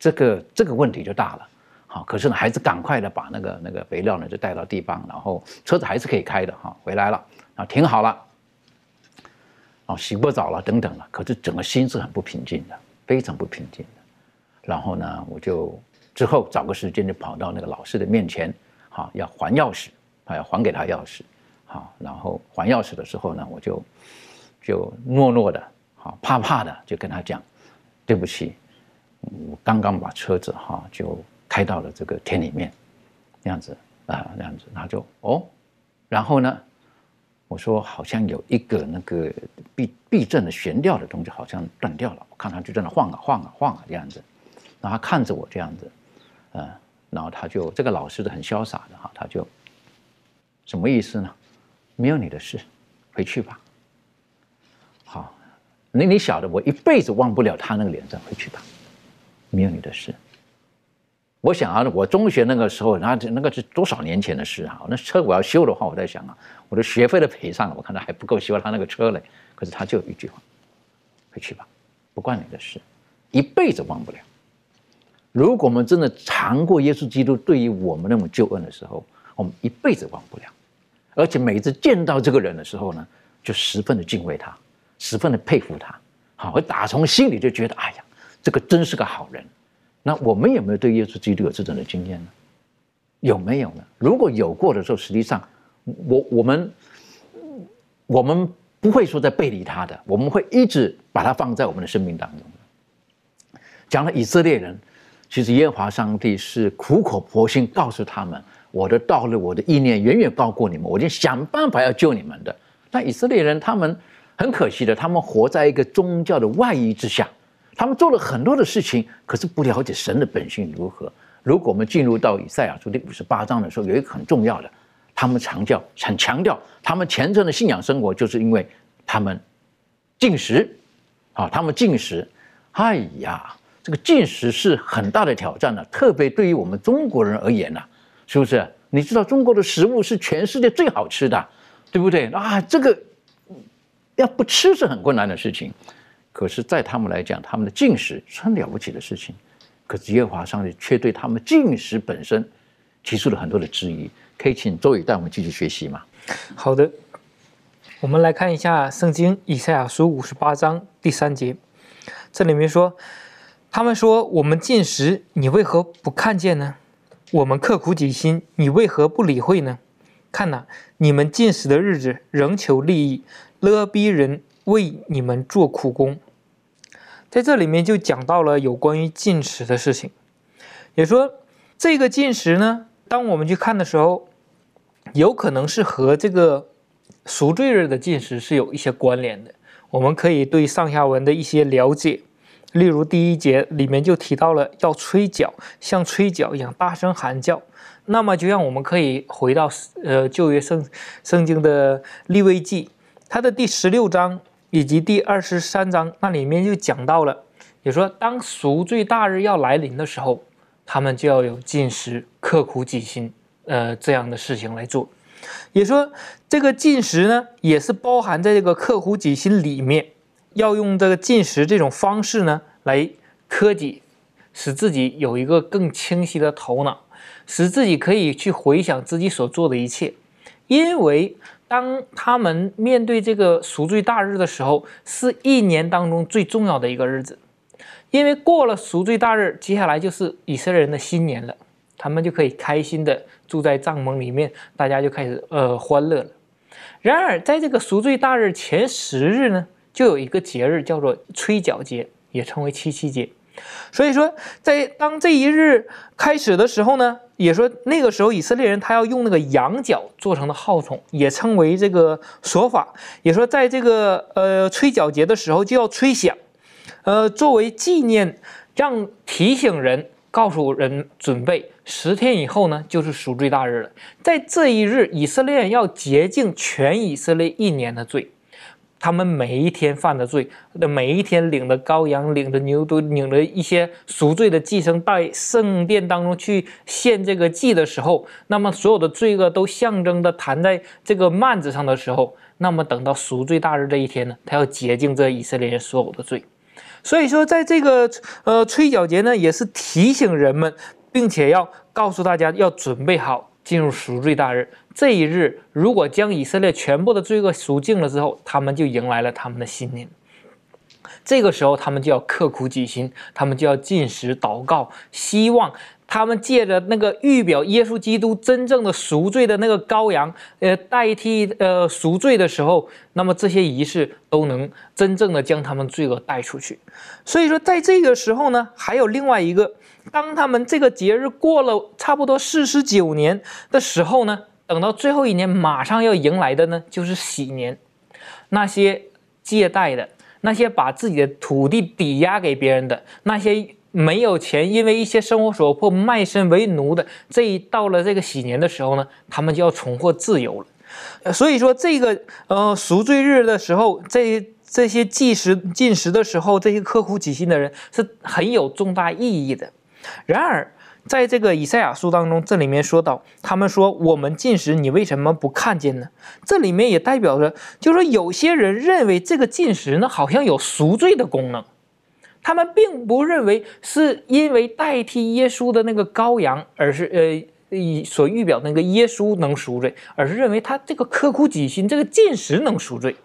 这个这个问题就大了，好，可是呢还是赶快的把那个那个肥料呢就带到地方，然后车子还是可以开的哈，回来了，啊停好了，哦洗过澡了等等了，可是整个心是很不平静的，非常不平静的，然后呢我就之后找个时间就跑到那个老师的面前，好要还钥匙。哎，还给他钥匙，好，然后还钥匙的时候呢，我就就懦弱的，好怕怕的，就跟他讲，对不起，我刚刚把车子哈就开到了这个田里面，这样子啊，这样子，他就哦，然后呢，我说好像有一个那个避避震的悬吊的东西好像断掉了，我看他就在那晃啊晃啊晃啊这样子，然后他看着我这样子，嗯，然后他就这个老师的很潇洒的哈，他就。什么意思呢？没有你的事，回去吧。好，你你晓得，我一辈子忘不了他那个脸上，回去吧，没有你的事。我想啊，我中学那个时候，那那个是多少年前的事啊？那车我要修的话，我在想啊，我的学费都赔上了，我看他还不够修他那个车嘞。可是他就一句话：回去吧，不关你的事，一辈子忘不了。如果我们真的尝过耶稣基督对于我们那种救恩的时候，我们一辈子忘不了。而且每次见到这个人的时候呢，就十分的敬畏他，十分的佩服他，好，我打从心里就觉得，哎呀，这个真是个好人。那我们有没有对耶稣基督有这种的经验呢？有没有呢？如果有过的时候，实际上，我我们我们不会说在背离他的，我们会一直把它放在我们的生命当中。讲了以色列人，其实耶和华上帝是苦口婆心告诉他们，我的道路、我的意念远远高过你们，我就想办法要救你们的。但以色列人他们很可惜的，他们活在一个宗教的外衣之下，他们做了很多的事情，可是不了解神的本性如何。如果我们进入到以赛亚书第五十八章的时候，有一个很重要的，他们强调、很强调他们虔诚的信仰生活，就是因为他们进食，啊，他们进食，哎呀，这个进食是很大的挑战呢，特别对于我们中国人而言呢，是不是？你知道中国的食物是全世界最好吃的，对不对？啊，这个要不吃是很困难的事情，可是，在他们来讲，他们的进食是很了不起的事情。可是耶和华上帝却对他们进食本身提出了很多的质疑，可以请周宇带我们继续学习吗？好的，我们来看一下圣经以赛亚书五十八章第三节，这里面说：“他们说我们进食，你为何不看见呢？我们刻苦己心，你为何不理会呢？看呐，你们进食的日子，仍求利益，勒逼人为你们做苦工。”在这里面就讲到了有关于进食的事情，也说这个进食呢，当我们去看的时候，有可能是和这个赎罪日的进食是有一些关联的。我们可以对上下文的一些了解，例如第一节里面就提到了要吹角，像吹角一样大声喊叫。那么就让我们可以回到呃旧约圣圣经的立位记，它的第十六章。以及第二十三章那里面就讲到了，也说当赎罪大日要来临的时候，他们就要有进食、刻苦己心，呃这样的事情来做。也说这个进食呢，也是包含在这个刻苦己心里面，要用这个进食这种方式呢来科己，使自己有一个更清晰的头脑，使自己可以去回想自己所做的一切，因为。当他们面对这个赎罪大日的时候，是一年当中最重要的一个日子，因为过了赎罪大日，接下来就是以色列人的新年了，他们就可以开心的住在帐篷里面，大家就开始呃欢乐了。然而，在这个赎罪大日前十日呢，就有一个节日叫做吹角节，也称为七七节。所以说，在当这一日开始的时候呢，也说那个时候以色列人他要用那个羊角做成的号筒，也称为这个说法。也说在这个呃吹角节的时候就要吹响，呃作为纪念，让提醒人，告诉人准备十天以后呢就是赎罪大日了。在这一日，以色列人要洁净全以色列一年的罪。他们每一天犯的罪，的每一天领的羔羊、领的牛都领了一些赎罪的祭牲，到圣殿当中去献这个祭的时候，那么所有的罪恶都象征的弹在这个幔子上的时候，那么等到赎罪大日这一天呢，他要洁净这以色列人所有的罪。所以说，在这个呃吹角节呢，也是提醒人们，并且要告诉大家要准备好。进入赎罪大日这一日，如果将以色列全部的罪恶赎尽了之后，他们就迎来了他们的新年。这个时候，他们就要刻苦己心，他们就要进食祷告，希望他们借着那个预表耶稣基督真正的赎罪的那个羔羊，呃，代替呃赎罪的时候，那么这些仪式都能真正的将他们罪恶带出去。所以说，在这个时候呢，还有另外一个。当他们这个节日过了差不多四十九年的时候呢，等到最后一年，马上要迎来的呢，就是喜年。那些借贷的，那些把自己的土地抵押给别人的，那些没有钱，因为一些生活所迫卖身为奴的，这一到了这个喜年的时候呢，他们就要重获自由了。所以说，这个呃赎罪日的时候，这这些计时进食的时候，这些刻苦己心的人是很有重大意义的。然而，在这个以赛亚书当中，这里面说到，他们说我们进食，你为什么不看见呢？这里面也代表着，就说有些人认为这个进食呢，好像有赎罪的功能，他们并不认为是因为代替耶稣的那个羔羊，而是呃以所预表那个耶稣能赎罪，而是认为他这个刻苦己心，这个进食能赎罪。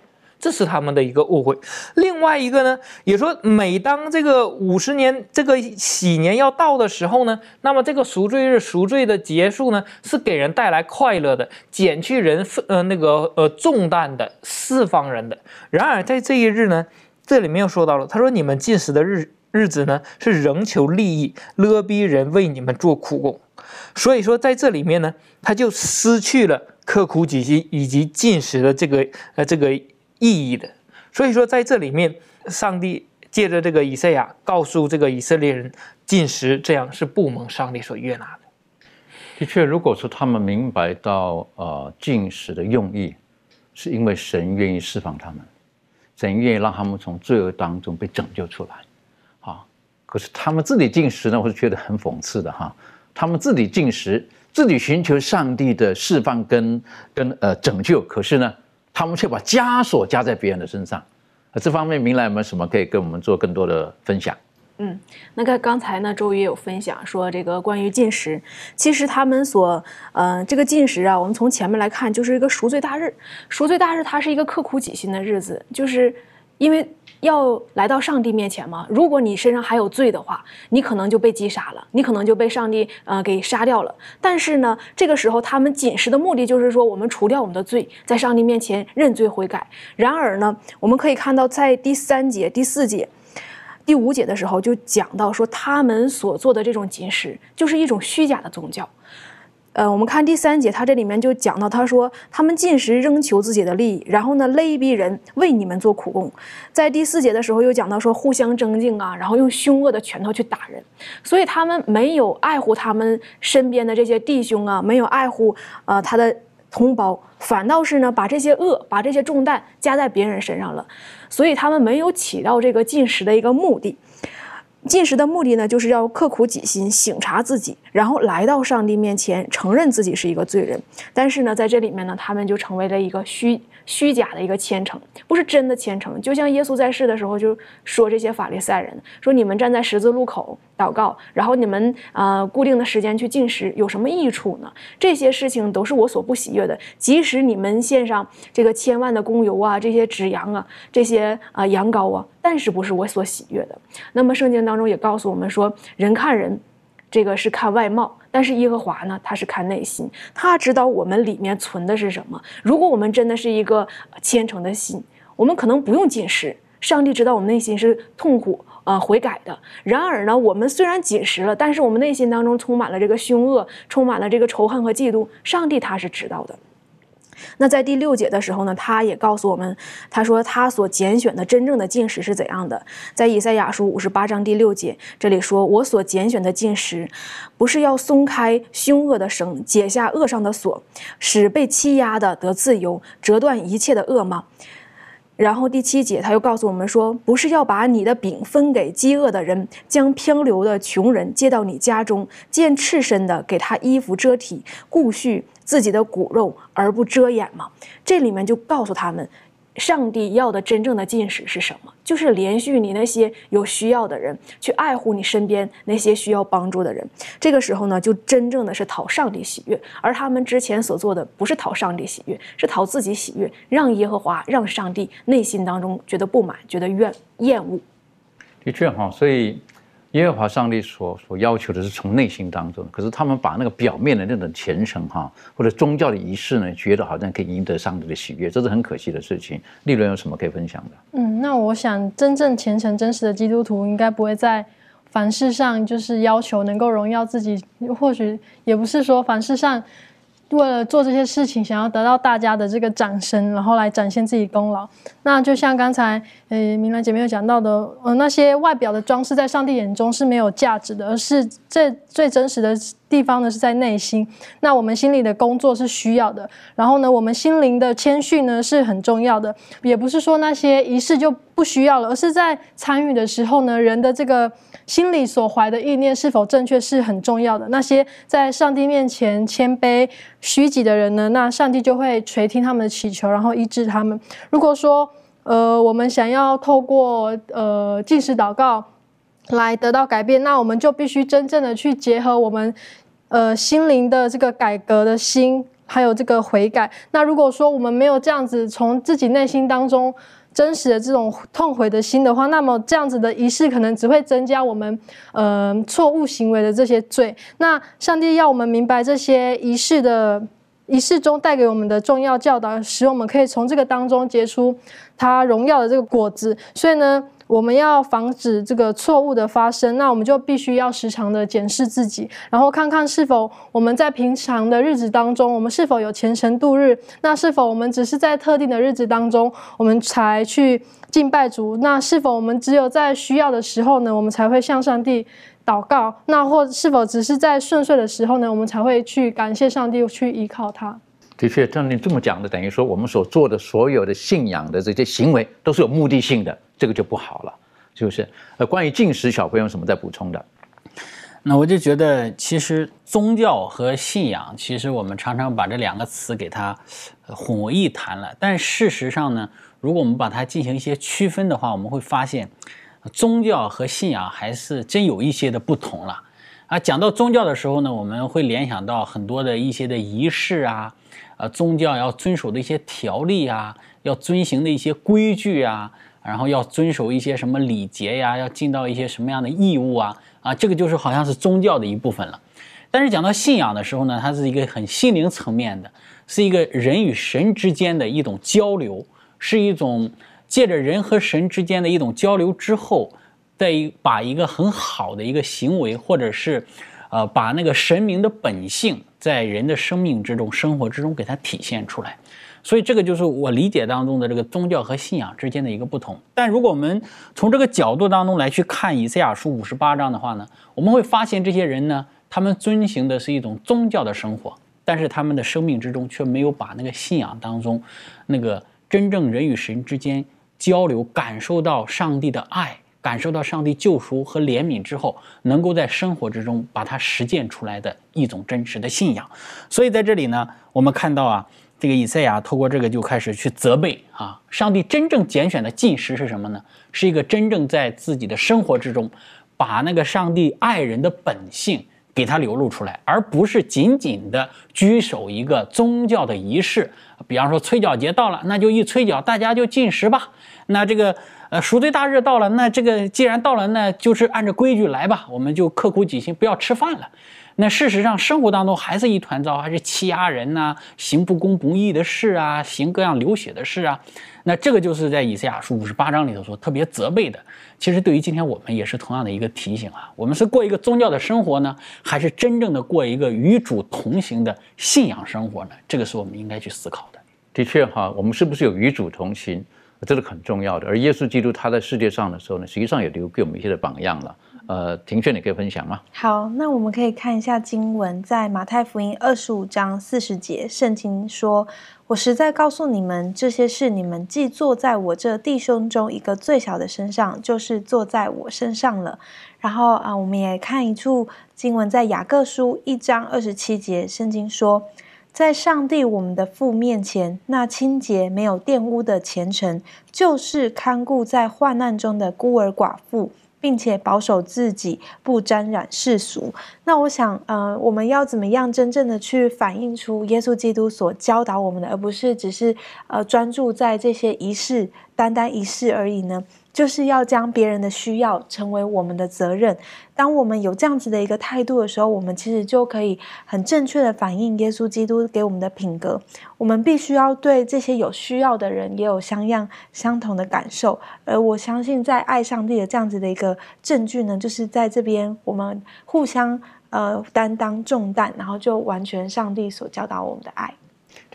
这是他们的一个误会。另外一个呢，也说每当这个五十年这个喜年要到的时候呢，那么这个赎罪日赎罪的结束呢，是给人带来快乐的，减去人呃那个呃重担的，释放人的。然而在这一日呢，这里面又说到了，他说你们进食的日日子呢，是仍求利益，勒逼人为你们做苦工。所以说在这里面呢，他就失去了刻苦己心以及进食的这个呃这个。意义的，所以说在这里面，上帝借着这个以赛亚告诉这个以色列人，进食这样是不蒙上帝所悦纳的。的确，如果说他们明白到呃进食的用意，是因为神愿意释放他们，神愿意让他们从罪恶当中被拯救出来，啊，可是他们自己进食呢，我是觉得很讽刺的哈，他们自己进食，自己寻求上帝的释放跟跟呃拯救，可是呢？他们却把枷锁加在别人的身上，那，这方面明兰有没有什么可以跟我们做更多的分享？嗯，那个刚才呢，周瑜有分享说这个关于进食，其实他们所，嗯，这个进食啊，我们从前面来看就是一个赎罪大日，赎罪大日它是一个刻苦己心的日子，就是因为。要来到上帝面前吗？如果你身上还有罪的话，你可能就被击杀了，你可能就被上帝呃给杀掉了。但是呢，这个时候他们仅食的目的就是说，我们除掉我们的罪，在上帝面前认罪悔改。然而呢，我们可以看到，在第三节、第四节、第五节的时候，就讲到说，他们所做的这种禁食，就是一种虚假的宗教。呃，我们看第三节，他这里面就讲到，他说他们进食仍求自己的利益，然后呢勒逼人为你们做苦工。在第四节的时候又讲到说互相争竞啊，然后用凶恶的拳头去打人，所以他们没有爱护他们身边的这些弟兄啊，没有爱护呃他的同胞，反倒是呢把这些恶把这些重担加在别人身上了，所以他们没有起到这个进食的一个目的。进食的目的呢，就是要刻苦己心，醒察自己，然后来到上帝面前，承认自己是一个罪人。但是呢，在这里面呢，他们就成为了一个虚。虚假的一个虔诚，不是真的虔诚。就像耶稣在世的时候就说这些法利赛人说：“你们站在十字路口祷告，然后你们呃固定的时间去进食，有什么益处呢？这些事情都是我所不喜悦的。即使你们献上这个千万的公油啊，这些脂羊啊，这些啊羊羔啊，但是不是我所喜悦的。那么圣经当中也告诉我们说，人看人。”这个是看外貌，但是耶和华呢，他是看内心，他知道我们里面存的是什么。如果我们真的是一个虔诚的心，我们可能不用进食，上帝知道我们内心是痛苦呃悔改的。然而呢，我们虽然进食了，但是我们内心当中充满了这个凶恶，充满了这个仇恨和嫉妒，上帝他是知道的。那在第六节的时候呢，他也告诉我们，他说他所拣选的真正的进食是怎样的。在以赛亚书五十八章第六节，这里说：“我所拣选的进食，不是要松开凶恶的绳，解下恶上的锁，使被欺压的得自由，折断一切的恶吗？”然后第七节他又告诉我们说：“不是要把你的饼分给饥饿的人，将漂流的穷人接到你家中，见赤身的给他衣服遮体，顾恤。”自己的骨肉而不遮掩吗？这里面就告诉他们，上帝要的真正的进食是什么？就是连续你那些有需要的人，去爱护你身边那些需要帮助的人。这个时候呢，就真正的是讨上帝喜悦。而他们之前所做的，不是讨上帝喜悦，是讨自己喜悦，让耶和华、让上帝内心当中觉得不满，觉得怨厌恶。的确哈，所以。耶和华上帝所所要求的是从内心当中，可是他们把那个表面的那种虔诚哈，或者宗教的仪式呢，觉得好像可以赢得上帝的喜悦，这是很可惜的事情。利润有什么可以分享的？嗯，那我想真正虔诚真实的基督徒，应该不会在凡事上就是要求能够荣耀自己，或许也不是说凡事上。为了做这些事情，想要得到大家的这个掌声，然后来展现自己功劳。那就像刚才呃明兰姐妹有讲到的，呃那些外表的装饰在上帝眼中是没有价值的，而是这最真实的地方呢是在内心。那我们心里的工作是需要的，然后呢，我们心灵的谦逊呢是很重要的。也不是说那些仪式就不需要了，而是在参与的时候呢，人的这个。心里所怀的意念是否正确是很重要的。那些在上帝面前谦卑虚己的人呢？那上帝就会垂听他们的祈求，然后医治他们。如果说，呃，我们想要透过呃进食祷告来得到改变，那我们就必须真正的去结合我们。呃心灵的这个改革的心，还有这个悔改。那如果说我们没有这样子从自己内心当中真实的这种痛悔的心的话，那么这样子的仪式可能只会增加我们呃错误行为的这些罪。那上帝要我们明白这些仪式的。仪式中带给我们的重要教导，使我们可以从这个当中结出他荣耀的这个果子。所以呢，我们要防止这个错误的发生，那我们就必须要时常的检视自己，然后看看是否我们在平常的日子当中，我们是否有虔诚度日。那是否我们只是在特定的日子当中，我们才去敬拜主？那是否我们只有在需要的时候呢，我们才会向上帝？祷告，那或是否只是在顺遂的时候呢？我们才会去感谢上帝，去依靠他。的确，照你这么讲的，等于说我们所做的所有的信仰的这些行为都是有目的性的，这个就不好了，是不是？呃，关于进食，小朋友什么在补充的？那我就觉得，其实宗教和信仰，其实我们常常把这两个词给它混为一谈了。但事实上呢，如果我们把它进行一些区分的话，我们会发现。宗教和信仰还是真有一些的不同了啊！讲到宗教的时候呢，我们会联想到很多的一些的仪式啊，呃，宗教要遵守的一些条例啊，要遵行的一些规矩啊，然后要遵守一些什么礼节呀，要尽到一些什么样的义务啊啊，这个就是好像是宗教的一部分了。但是讲到信仰的时候呢，它是一个很心灵层面的，是一个人与神之间的一种交流，是一种。借着人和神之间的一种交流之后，再把一个很好的一个行为，或者是，呃，把那个神明的本性在人的生命之中、生活之中给它体现出来。所以这个就是我理解当中的这个宗教和信仰之间的一个不同。但如果我们从这个角度当中来去看以赛亚书五十八章的话呢，我们会发现这些人呢，他们遵行的是一种宗教的生活，但是他们的生命之中却没有把那个信仰当中那个真正人与神之间。交流，感受到上帝的爱，感受到上帝救赎和怜悯之后，能够在生活之中把它实践出来的一种真实的信仰。所以在这里呢，我们看到啊，这个以赛亚透过这个就开始去责备啊，上帝真正拣选的进食是什么呢？是一个真正在自己的生活之中，把那个上帝爱人的本性。给它流露出来，而不是仅仅的拘守一个宗教的仪式。比方说，催缴节到了，那就一催缴，大家就进食吧。那这个赎罪大日到了，那这个既然到了，那就是按照规矩来吧，我们就刻苦己心，不要吃饭了。那事实上，生活当中还是一团糟，还是欺压人呐，行不公不义的事啊，行各样流血的事啊。那这个就是在以赛亚书五十八章里头说特别责备的。其实对于今天我们也是同样的一个提醒啊，我们是过一个宗教的生活呢，还是真正的过一个与主同行的信仰生活呢？这个是我们应该去思考的。的确哈，我们是不是有与主同行，这是很重要的。而耶稣基督他在世界上的时候呢，实际上也留给我们一些的榜样了。呃，庭炫，你可以分享吗？好，那我们可以看一下经文，在马太福音二十五章四十节，圣经说：“我实在告诉你们，这些事你们既坐在我这弟兄中一个最小的身上，就是坐在我身上了。”然后啊，我们也看一处经文，在雅各书一章二十七节，圣经说：“在上帝我们的父面前，那清洁没有玷污的虔诚，就是看顾在患难中的孤儿寡妇。”并且保守自己不沾染世俗。那我想，呃，我们要怎么样真正的去反映出耶稣基督所教导我们的，而不是只是呃专注在这些仪式，单单仪式而已呢？就是要将别人的需要成为我们的责任。当我们有这样子的一个态度的时候，我们其实就可以很正确的反映耶稣基督给我们的品格。我们必须要对这些有需要的人也有相样相同的感受。而我相信，在爱上帝的这样子的一个证据呢，就是在这边我们互相呃担当重担，然后就完全上帝所教导我们的爱。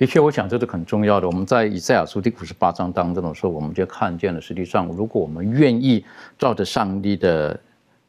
的确，我想这是很重要的。我们在以赛亚书第五十八章当中的时候，我们就看见了，实际上，如果我们愿意照着上帝的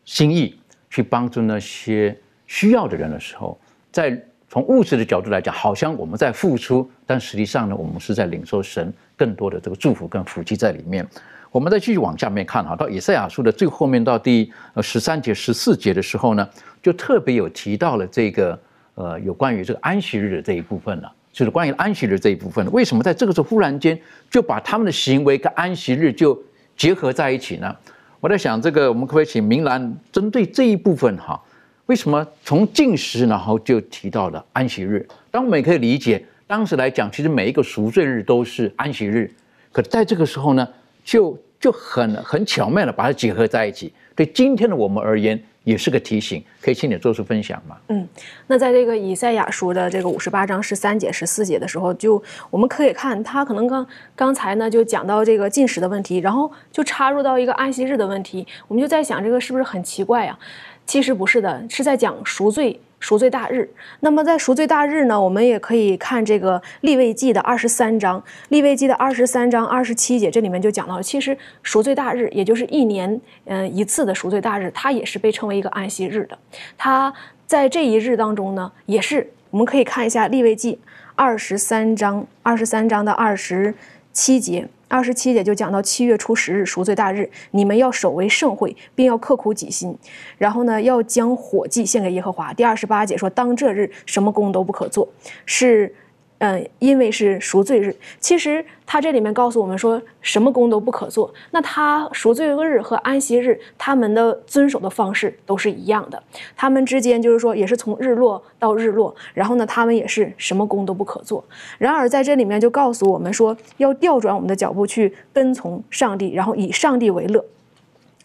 心意去帮助那些需要的人的时候，在从物质的角度来讲，好像我们在付出，但实际上呢，我们是在领受神更多的这个祝福跟福气在里面。我们再继续往下面看哈，到以赛亚书的最后面到第呃十三节、十四节的时候呢，就特别有提到了这个呃有关于这个安息日的这一部分了。就是关于安息日这一部分，为什么在这个时候忽然间就把他们的行为跟安息日就结合在一起呢？我在想，这个我们可不可以请明兰针对这一部分哈？为什么从进食然后就提到了安息日？当我们也可以理解，当时来讲，其实每一个赎罪日都是安息日，可在这个时候呢，就就很很巧妙的把它结合在一起。对今天的我们而言，也是个提醒，可以请你做出分享吗？嗯，那在这个以赛亚书的这个五十八章十三节、十四节的时候，就我们可以看，他可能刚刚才呢就讲到这个进食的问题，然后就插入到一个安息日的问题，我们就在想，这个是不是很奇怪呀？其实不是的，是在讲赎罪。赎罪大日，那么在赎罪大日呢，我们也可以看这个立位记的二十三章，立位记的二十三章二十七节，这里面就讲到，其实赎罪大日，也就是一年嗯一次的赎罪大日，它也是被称为一个安息日的。它在这一日当中呢，也是我们可以看一下立位记二十三章二十三章的二十七节。二十七节就讲到七月初十日赎罪大日，你们要守为圣会，并要刻苦己心。然后呢，要将火祭献给耶和华。第二十八节说，当这日什么工都不可做，是。嗯，因为是赎罪日，其实他这里面告诉我们说，什么工都不可做。那他赎罪日和安息日，他们的遵守的方式都是一样的，他们之间就是说，也是从日落到日落，然后呢，他们也是什么工都不可做。然而在这里面就告诉我们说，要调转我们的脚步去跟从上帝，然后以上帝为乐。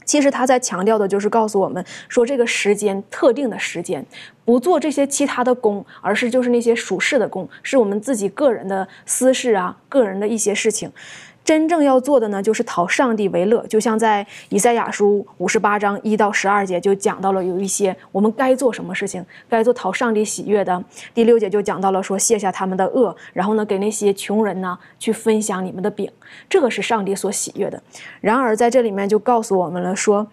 其实他在强调的就是告诉我们说，这个时间特定的时间，不做这些其他的工，而是就是那些属事的工，是我们自己个人的私事啊，个人的一些事情。真正要做的呢，就是讨上帝为乐。就像在以赛亚书五十八章一到十二节就讲到了，有一些我们该做什么事情，该做讨上帝喜悦的。第六节就讲到了说卸下他们的恶，然后呢给那些穷人呢去分享你们的饼，这个是上帝所喜悦的。然而在这里面就告诉我们了说。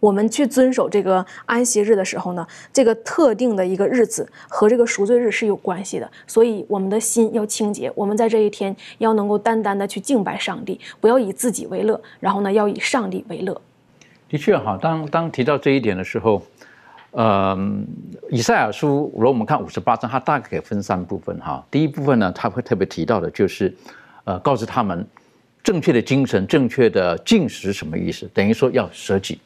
我们去遵守这个安息日的时候呢，这个特定的一个日子和这个赎罪日是有关系的，所以我们的心要清洁。我们在这一天要能够单单的去敬拜上帝，不要以自己为乐，然后呢，要以上帝为乐。的确哈，当当提到这一点的时候，呃，以赛亚书，如果我们看五十八章，它大概可以分三部分哈。第一部分呢，他会特别提到的就是，呃，告诉他们正确的精神、正确的进食什么意思，等于说要舍己。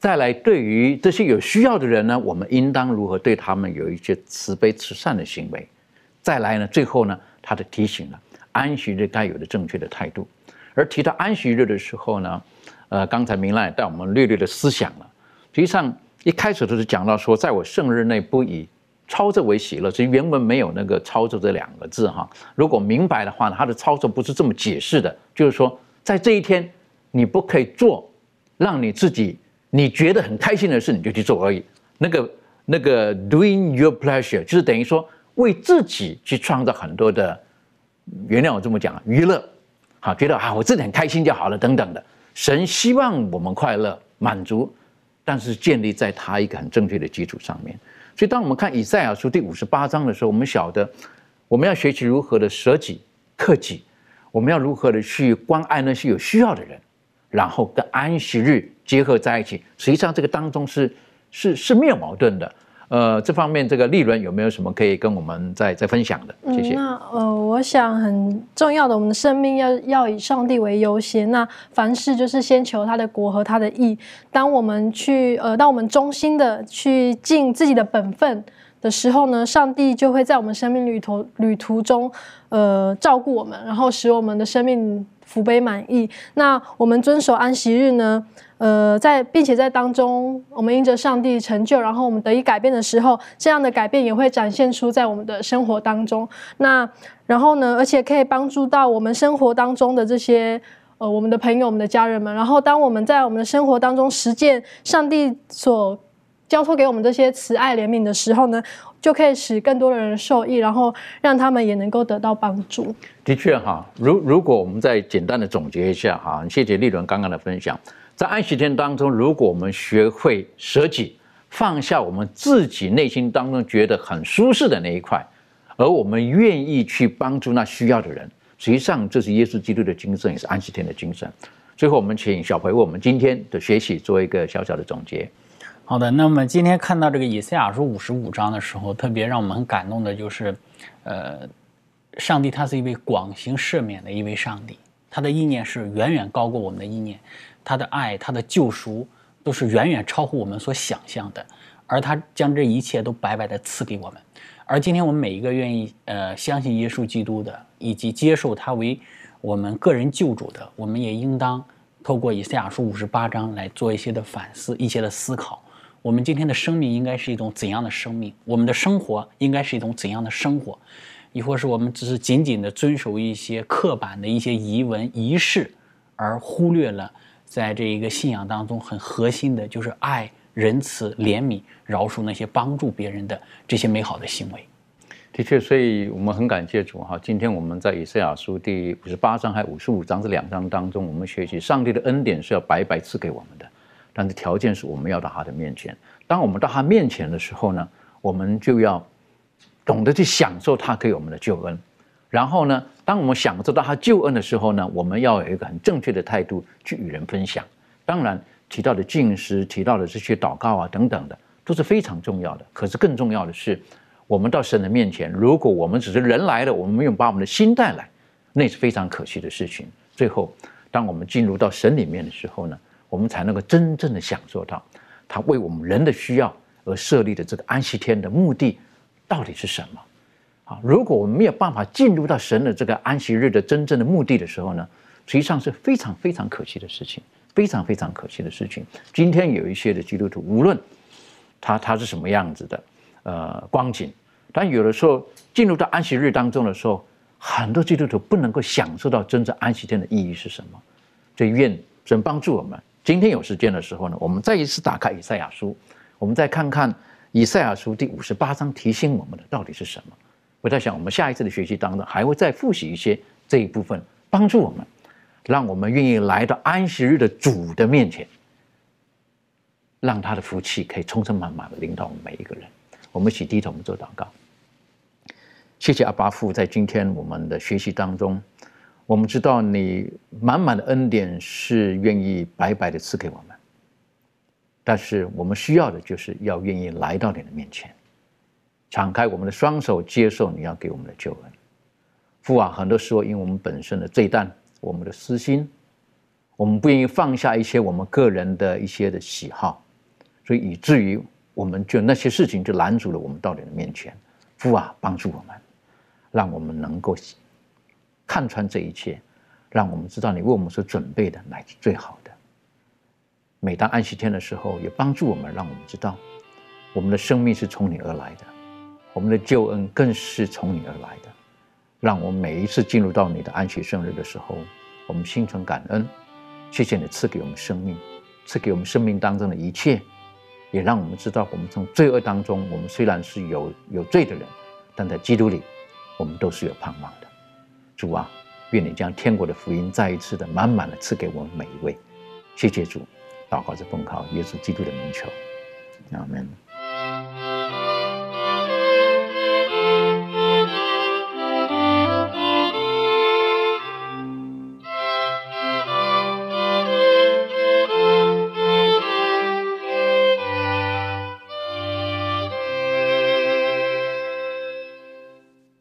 再来，对于这些有需要的人呢，我们应当如何对他们有一些慈悲慈善的行为？再来呢，最后呢，他的提醒了安息日该有的正确的态度。而提到安息日的时候呢，呃，刚才明兰带我们略略的思想了。实际上一开始都是讲到说，在我圣日内不以操作为喜乐，其实原文没有那个操作这两个字哈。如果明白的话呢，他的操作不是这么解释的，就是说在这一天你不可以做让你自己。你觉得很开心的事，你就去做而已。那个那个 doing your pleasure，就是等于说为自己去创造很多的，原谅我这么讲，娱乐，好，觉得啊我自己很开心就好了，等等的。神希望我们快乐满足，但是建立在他一个很正确的基础上面。所以当我们看以赛亚书第五十八章的时候，我们晓得我们要学习如何的舍己克己，我们要如何的去关爱那些有需要的人。然后跟安息日结合在一起，实际上这个当中是是是没有矛盾的。呃，这方面这个利润有没有什么可以跟我们再再分享的？谢谢。那呃，我想很重要的，我们的生命要要以上帝为优先。那凡事就是先求他的国和他的义。当我们去呃，当我们忠心的去尽自己的本分的时候呢，上帝就会在我们生命旅途旅途中呃照顾我们，然后使我们的生命。福杯满意。那我们遵守安息日呢？呃，在并且在当中，我们因着上帝成就，然后我们得以改变的时候，这样的改变也会展现出在我们的生活当中。那然后呢？而且可以帮助到我们生活当中的这些呃我们的朋友、我们的家人们。然后当我们在我们的生活当中实践上帝所交托给我们这些慈爱怜悯的时候呢？就可以使更多的人受益，然后让他们也能够得到帮助。的确哈，如如果我们再简单的总结一下哈，谢谢丽伦刚刚的分享，在安息天当中，如果我们学会舍己，放下我们自己内心当中觉得很舒适的那一块，而我们愿意去帮助那需要的人，实际上这是耶稣基督的精神，也是安息天的精神。最后，我们请小培为我们今天的学习做一个小小的总结。好的，那么今天看到这个以赛亚书五十五章的时候，特别让我们很感动的就是，呃，上帝他是一位广行赦免的一位上帝，他的意念是远远高过我们的意念，他的爱，他的救赎都是远远超乎我们所想象的，而他将这一切都白白的赐给我们。而今天我们每一个愿意呃相信耶稣基督的，以及接受他为我们个人救主的，我们也应当透过以赛亚书五十八章来做一些的反思，一些的思考。我们今天的生命应该是一种怎样的生命？我们的生活应该是一种怎样的生活？亦或是我们只是紧紧的遵守一些刻板的一些仪文仪式，而忽略了在这一个信仰当中很核心的，就是爱、仁慈、怜悯、饶恕那些帮助别人的这些美好的行为。的确，所以我们很感谢主哈。今天我们在以赛亚书第五十八章还五十五章这两章当中，我们学习上帝的恩典是要白白赐给我们的，但是条件是我们要到他的面前。当我们到他面前的时候呢，我们就要。懂得去享受他给我们的救恩，然后呢，当我们享受到他救恩的时候呢，我们要有一个很正确的态度去与人分享。当然，提到的敬师，提到的这些祷告啊等等的，都是非常重要的。可是更重要的是，我们到神的面前，如果我们只是人来了，我们没有把我们的心带来，那是非常可惜的事情。最后，当我们进入到神里面的时候呢，我们才能够真正的享受到他为我们人的需要而设立的这个安息天的目的。到底是什么？啊，如果我们没有办法进入到神的这个安息日的真正的目的的时候呢，实际上是非常非常可惜的事情，非常非常可惜的事情。今天有一些的基督徒，无论他他是什么样子的，呃，光景，但有的时候进入到安息日当中的时候，很多基督徒不能够享受到真正安息天的意义是什么。就愿神帮助我们。今天有时间的时候呢，我们再一次打开以赛亚书，我们再看看。以赛亚书第五十八章提醒我们的到底是什么？我在想，我们下一次的学习当中还会再复习一些这一部分，帮助我们，让我们愿意来到安息日的主的面前，让他的福气可以充充满满的领导我们每一个人。我们一起低头，我们做祷告。谢谢阿巴父，在今天我们的学习当中，我们知道你满满的恩典是愿意白白的赐给我们。但是我们需要的就是要愿意来到你的面前，敞开我们的双手，接受你要给我们的救恩。父啊，很多时候因为我们本身的罪担，我们的私心，我们不愿意放下一些我们个人的一些的喜好，所以以至于我们就那些事情就拦阻了我们到你的面前。父啊，帮助我们，让我们能够看穿这一切，让我们知道你为我们所准备的乃是最好的。每当安息天的时候，也帮助我们，让我们知道，我们的生命是从你而来的，我们的救恩更是从你而来的。让我们每一次进入到你的安息生日的时候，我们心存感恩，谢谢你赐给我们生命，赐给我们生命当中的一切，也让我们知道，我们从罪恶当中，我们虽然是有有罪的人，但在基督里，我们都是有盼望的。主啊，愿你将天国的福音再一次的满满的赐给我们每一位。谢谢主。祷告是奉靠耶稣基督的名求，阿门。